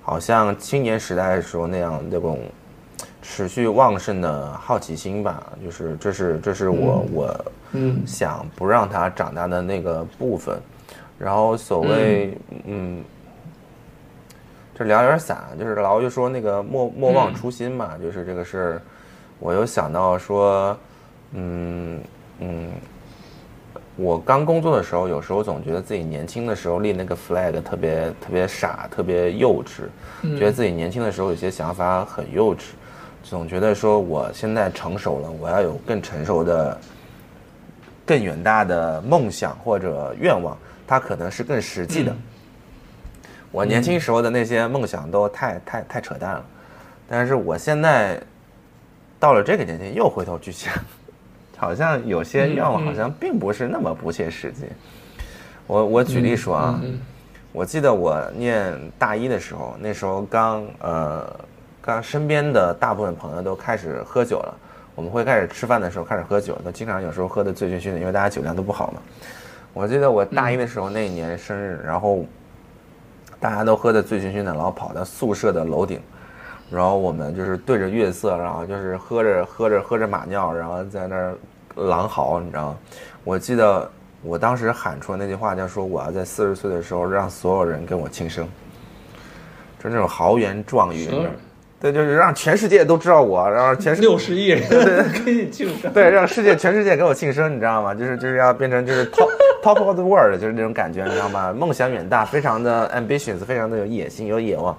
好像青年时代的时候那样那种持续旺盛的好奇心吧，就是这是这是我、我嗯。想不让他长大的那个部分。然后所谓嗯这聊有点散，就是老就说那个莫莫忘初心嘛，就是这个事儿，我又想到说，嗯嗯，我刚工作的时候，有时候总觉得自己年轻的时候立那个 flag 特别特别傻，特别幼稚，觉得自己年轻的时候有些想法很幼稚，总觉得说我现在成熟了，我要有更成熟的、更远大的梦想或者愿望，它可能是更实际的。我年轻时候的那些梦想都太太太扯淡了，但是我现在到了这个年纪，又回头去想，好像有些愿望好像并不是那么不切实际。我我举例说啊，我记得我念大一的时候，那时候刚呃刚身边的大部分朋友都开始喝酒了，我们会开始吃饭的时候开始喝酒，都经常有时候喝的醉醺醺的，因为大家酒量都不好嘛。我记得我大一的时候那一年生日，然后大家都喝的醉醺醺的，然后跑到宿舍的楼顶，然后我们就是对着月色，然后就是喝着喝着喝着马尿，然后在那儿狼嚎，你知道吗？我记得我当时喊出那句话，叫说我要在四十岁的时候让所有人跟我庆生，就那种豪言壮语，对，就是让全世界都知道我，然后全世六十亿人给你 <laughs> 庆生，对，让世界全世界给我庆生，你知道吗？就是就是要变成就是 top <laughs> top of the world，就是那种感觉，你知道吗？梦想远大，非常的 ambitious，非常的有野心，有野望。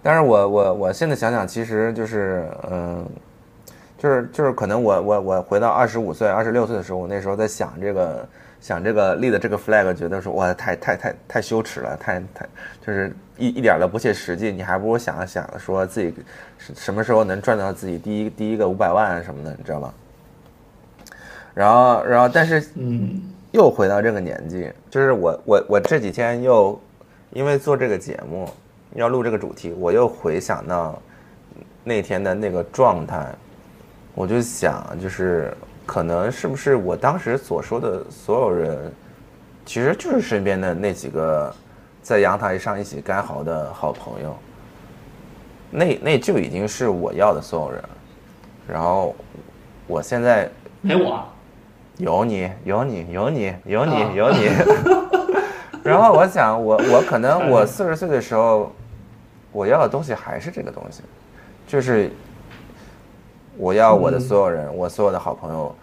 但是我我我现在想想，其实就是嗯，就是就是可能我我我回到二十五岁、二十六岁的时候，我那时候在想这个想这个立的这个 flag，觉得说哇太太太太羞耻了，太太就是一一点都不切实际。你还不如想想说自己什什么时候能赚到自己第一第一个五百万什么的，你知道吗？然后然后但是嗯又回到这个年纪，就是我我我这几天又因为做这个节目要录这个主题，我又回想到那天的那个状态，我就想，就是可能是不是我当时所说的所有人，其实就是身边的那几个在阳台上一起干嚎的好朋友，那那就已经是我要的所有人了。然后我现在没我，有你，有你，有你，有你啊，有你。<laughs> 然后我想，我我可能我四十岁的时候，我要的东西还是这个东西，就是我要我的所有人，我所有的好朋友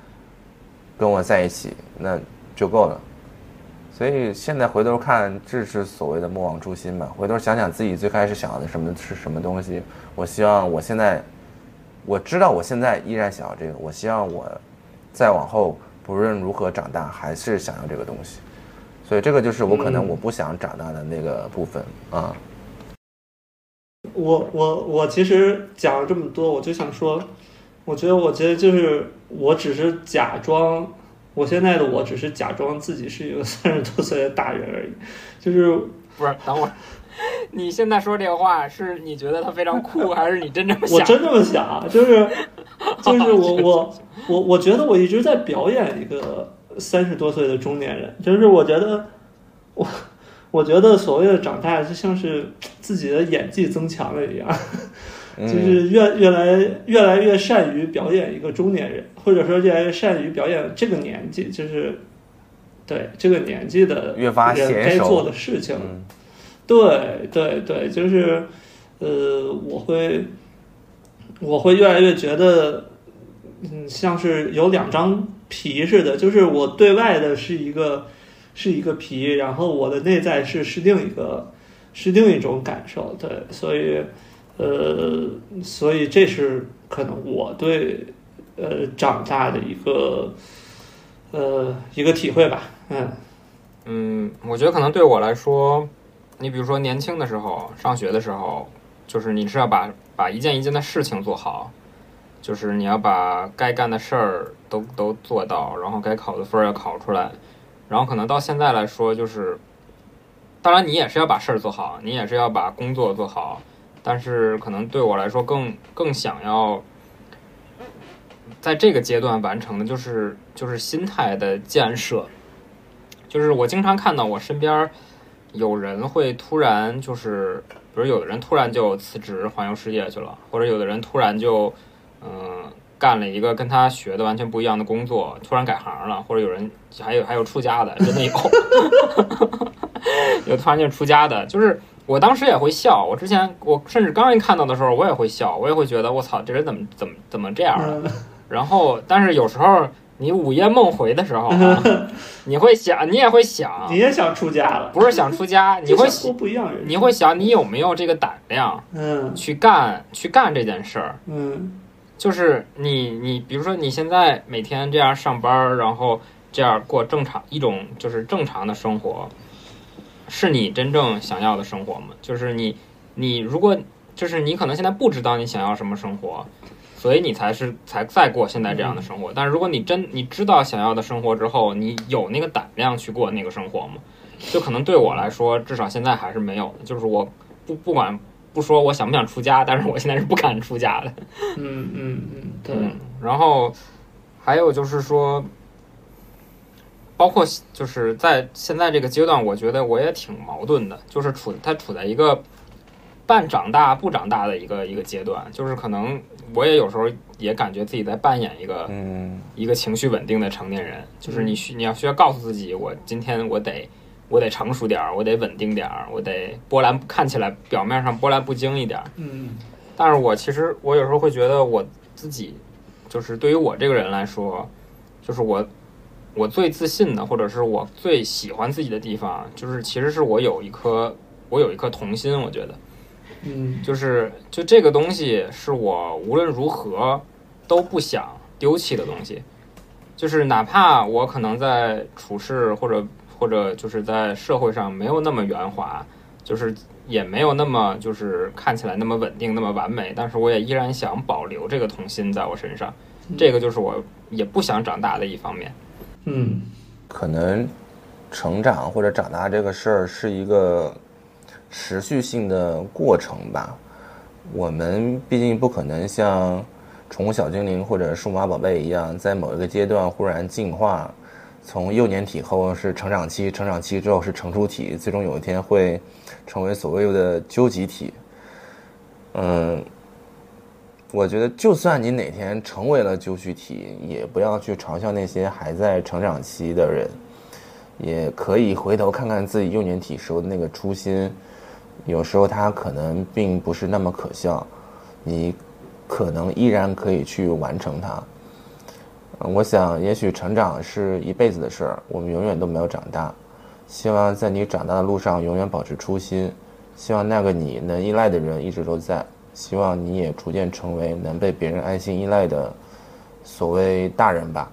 跟我在一起，那就够了。所以现在回头看，这是所谓的莫忘初心嘛。回头想想自己最开始想要的什么是什么东西，我希望我现在我知道我现在依然想要这个，我希望我再往后不论如何长大，还是想要这个东西。所以这个就是我可能我不想长大的那个部分啊。我我我其实讲了这么多，我就想说，我觉得我觉得就是我只是假装，我现在的我只是假装自己是一个三十多岁的大人而已，就是不是，等会儿，你现在说这个话是你觉得他非常酷，还是你真这么想？我真这么想，就是 <laughs> 就是我我我我觉得我一直在表演一个三十多岁的中年人，就是我觉得我我觉得所谓的长大，就像是自己的演技增强了一样，嗯就是越越来越来越善于表演一个中年人，或者说越来越善于表演这个年纪，就是对这个年纪的越发该做的事情。嗯。对对对，就是，呃，我会，我会越来越觉得，嗯，像是有两张皮似的，就是我对外的是一个是一个皮，然后我的内在是是另一个是另一种感受，对，所以，呃，所以这是可能我对呃长大的一个呃一个体会吧，嗯。嗯，我觉得可能对我来说，你比如说年轻的时候，上学的时候，就是你是要把把一件一件的事情做好，就是你要把该干的事儿都都做到，然后该考的分儿要考出来，然后可能到现在来说，就是当然你也是要把事儿做好，你也是要把工作做好，但是可能对我来说更更想要在这个阶段完成的就是就是心态的建设，就是我经常看到我身边有人会突然就是，比如有的人突然就辞职环游世界去了，或者有的人突然就嗯、干了一个跟他学的完全不一样的工作，突然改行了，或者有人还有还有出家的，真的有，<laughs> 有突然就出家的，就是我当时也会笑，我之前我甚至刚一看到的时候我也会笑，我也会觉得我操这人怎么怎么怎么这样了，嗯。然后但是有时候你午夜梦回的时候、啊，<laughs> 你会想你也会想你，也想出家了？不是想出家，<laughs> 你会想不一样，你会想你有没有这个胆量嗯。去干去干这件事儿。嗯。就是你你比如说你现在每天这样上班，然后这样过正常一种就是正常的生活，是你真正想要的生活吗？就是你你如果就是你可能现在不知道你想要什么生活，所以你才是才在过现在这样的生活。但是如果你真你知道想要的生活之后，你有那个胆量去过那个生活吗？就可能对我来说，至少现在还是没有的。就是我不不管不说我想不想出家，但是我现在是不敢出家的。嗯嗯嗯，对，嗯，然后还有就是说，包括就是在现在这个阶段，我觉得我也挺矛盾的，就是处他处在一个半长大不长大的一个一个阶段，就是可能我也有时候也感觉自己在扮演一个嗯一个情绪稳定的成年人，就是你需你要需要告诉自己，我今天我得我得成熟点儿，我得稳定点儿，我得波澜看起来表面上波澜不惊一点儿。嗯但是我其实我有时候会觉得我自己，就是对于我这个人来说，就是我我最自信的，或者是我最喜欢自己的地方，就是其实是我有一颗我有一颗童心，我觉得嗯就是就这个东西是我无论如何都不想丢弃的东西，就是哪怕我可能在处事或者或者就是在社会上没有那么圆滑，就是也没有那么就是看起来那么稳定那么完美，但是我也依然想保留这个童心在我身上，这个就是我也不想长大的一方面。嗯可能成长或者长大这个事儿是一个持续性的过程吧。我们毕竟不可能像宠物小精灵或者数码宝贝一样，在某一个阶段忽然进化，从幼年体后是成长期，成长期之后是成熟体，最终有一天会成为所谓的究极体。嗯，我觉得，就算你哪天成为了究极体，也不要去嘲笑那些还在成长期的人，也可以回头看看自己幼年体时候的那个初心，有时候它可能并不是那么可笑，你可能依然可以去完成它。我想，也许成长是一辈子的事儿，我们永远都没有长大。希望在你长大的路上永远保持初心，希望那个你能依赖的人一直都在，希望你也逐渐成为能被别人安心依赖的所谓大人吧。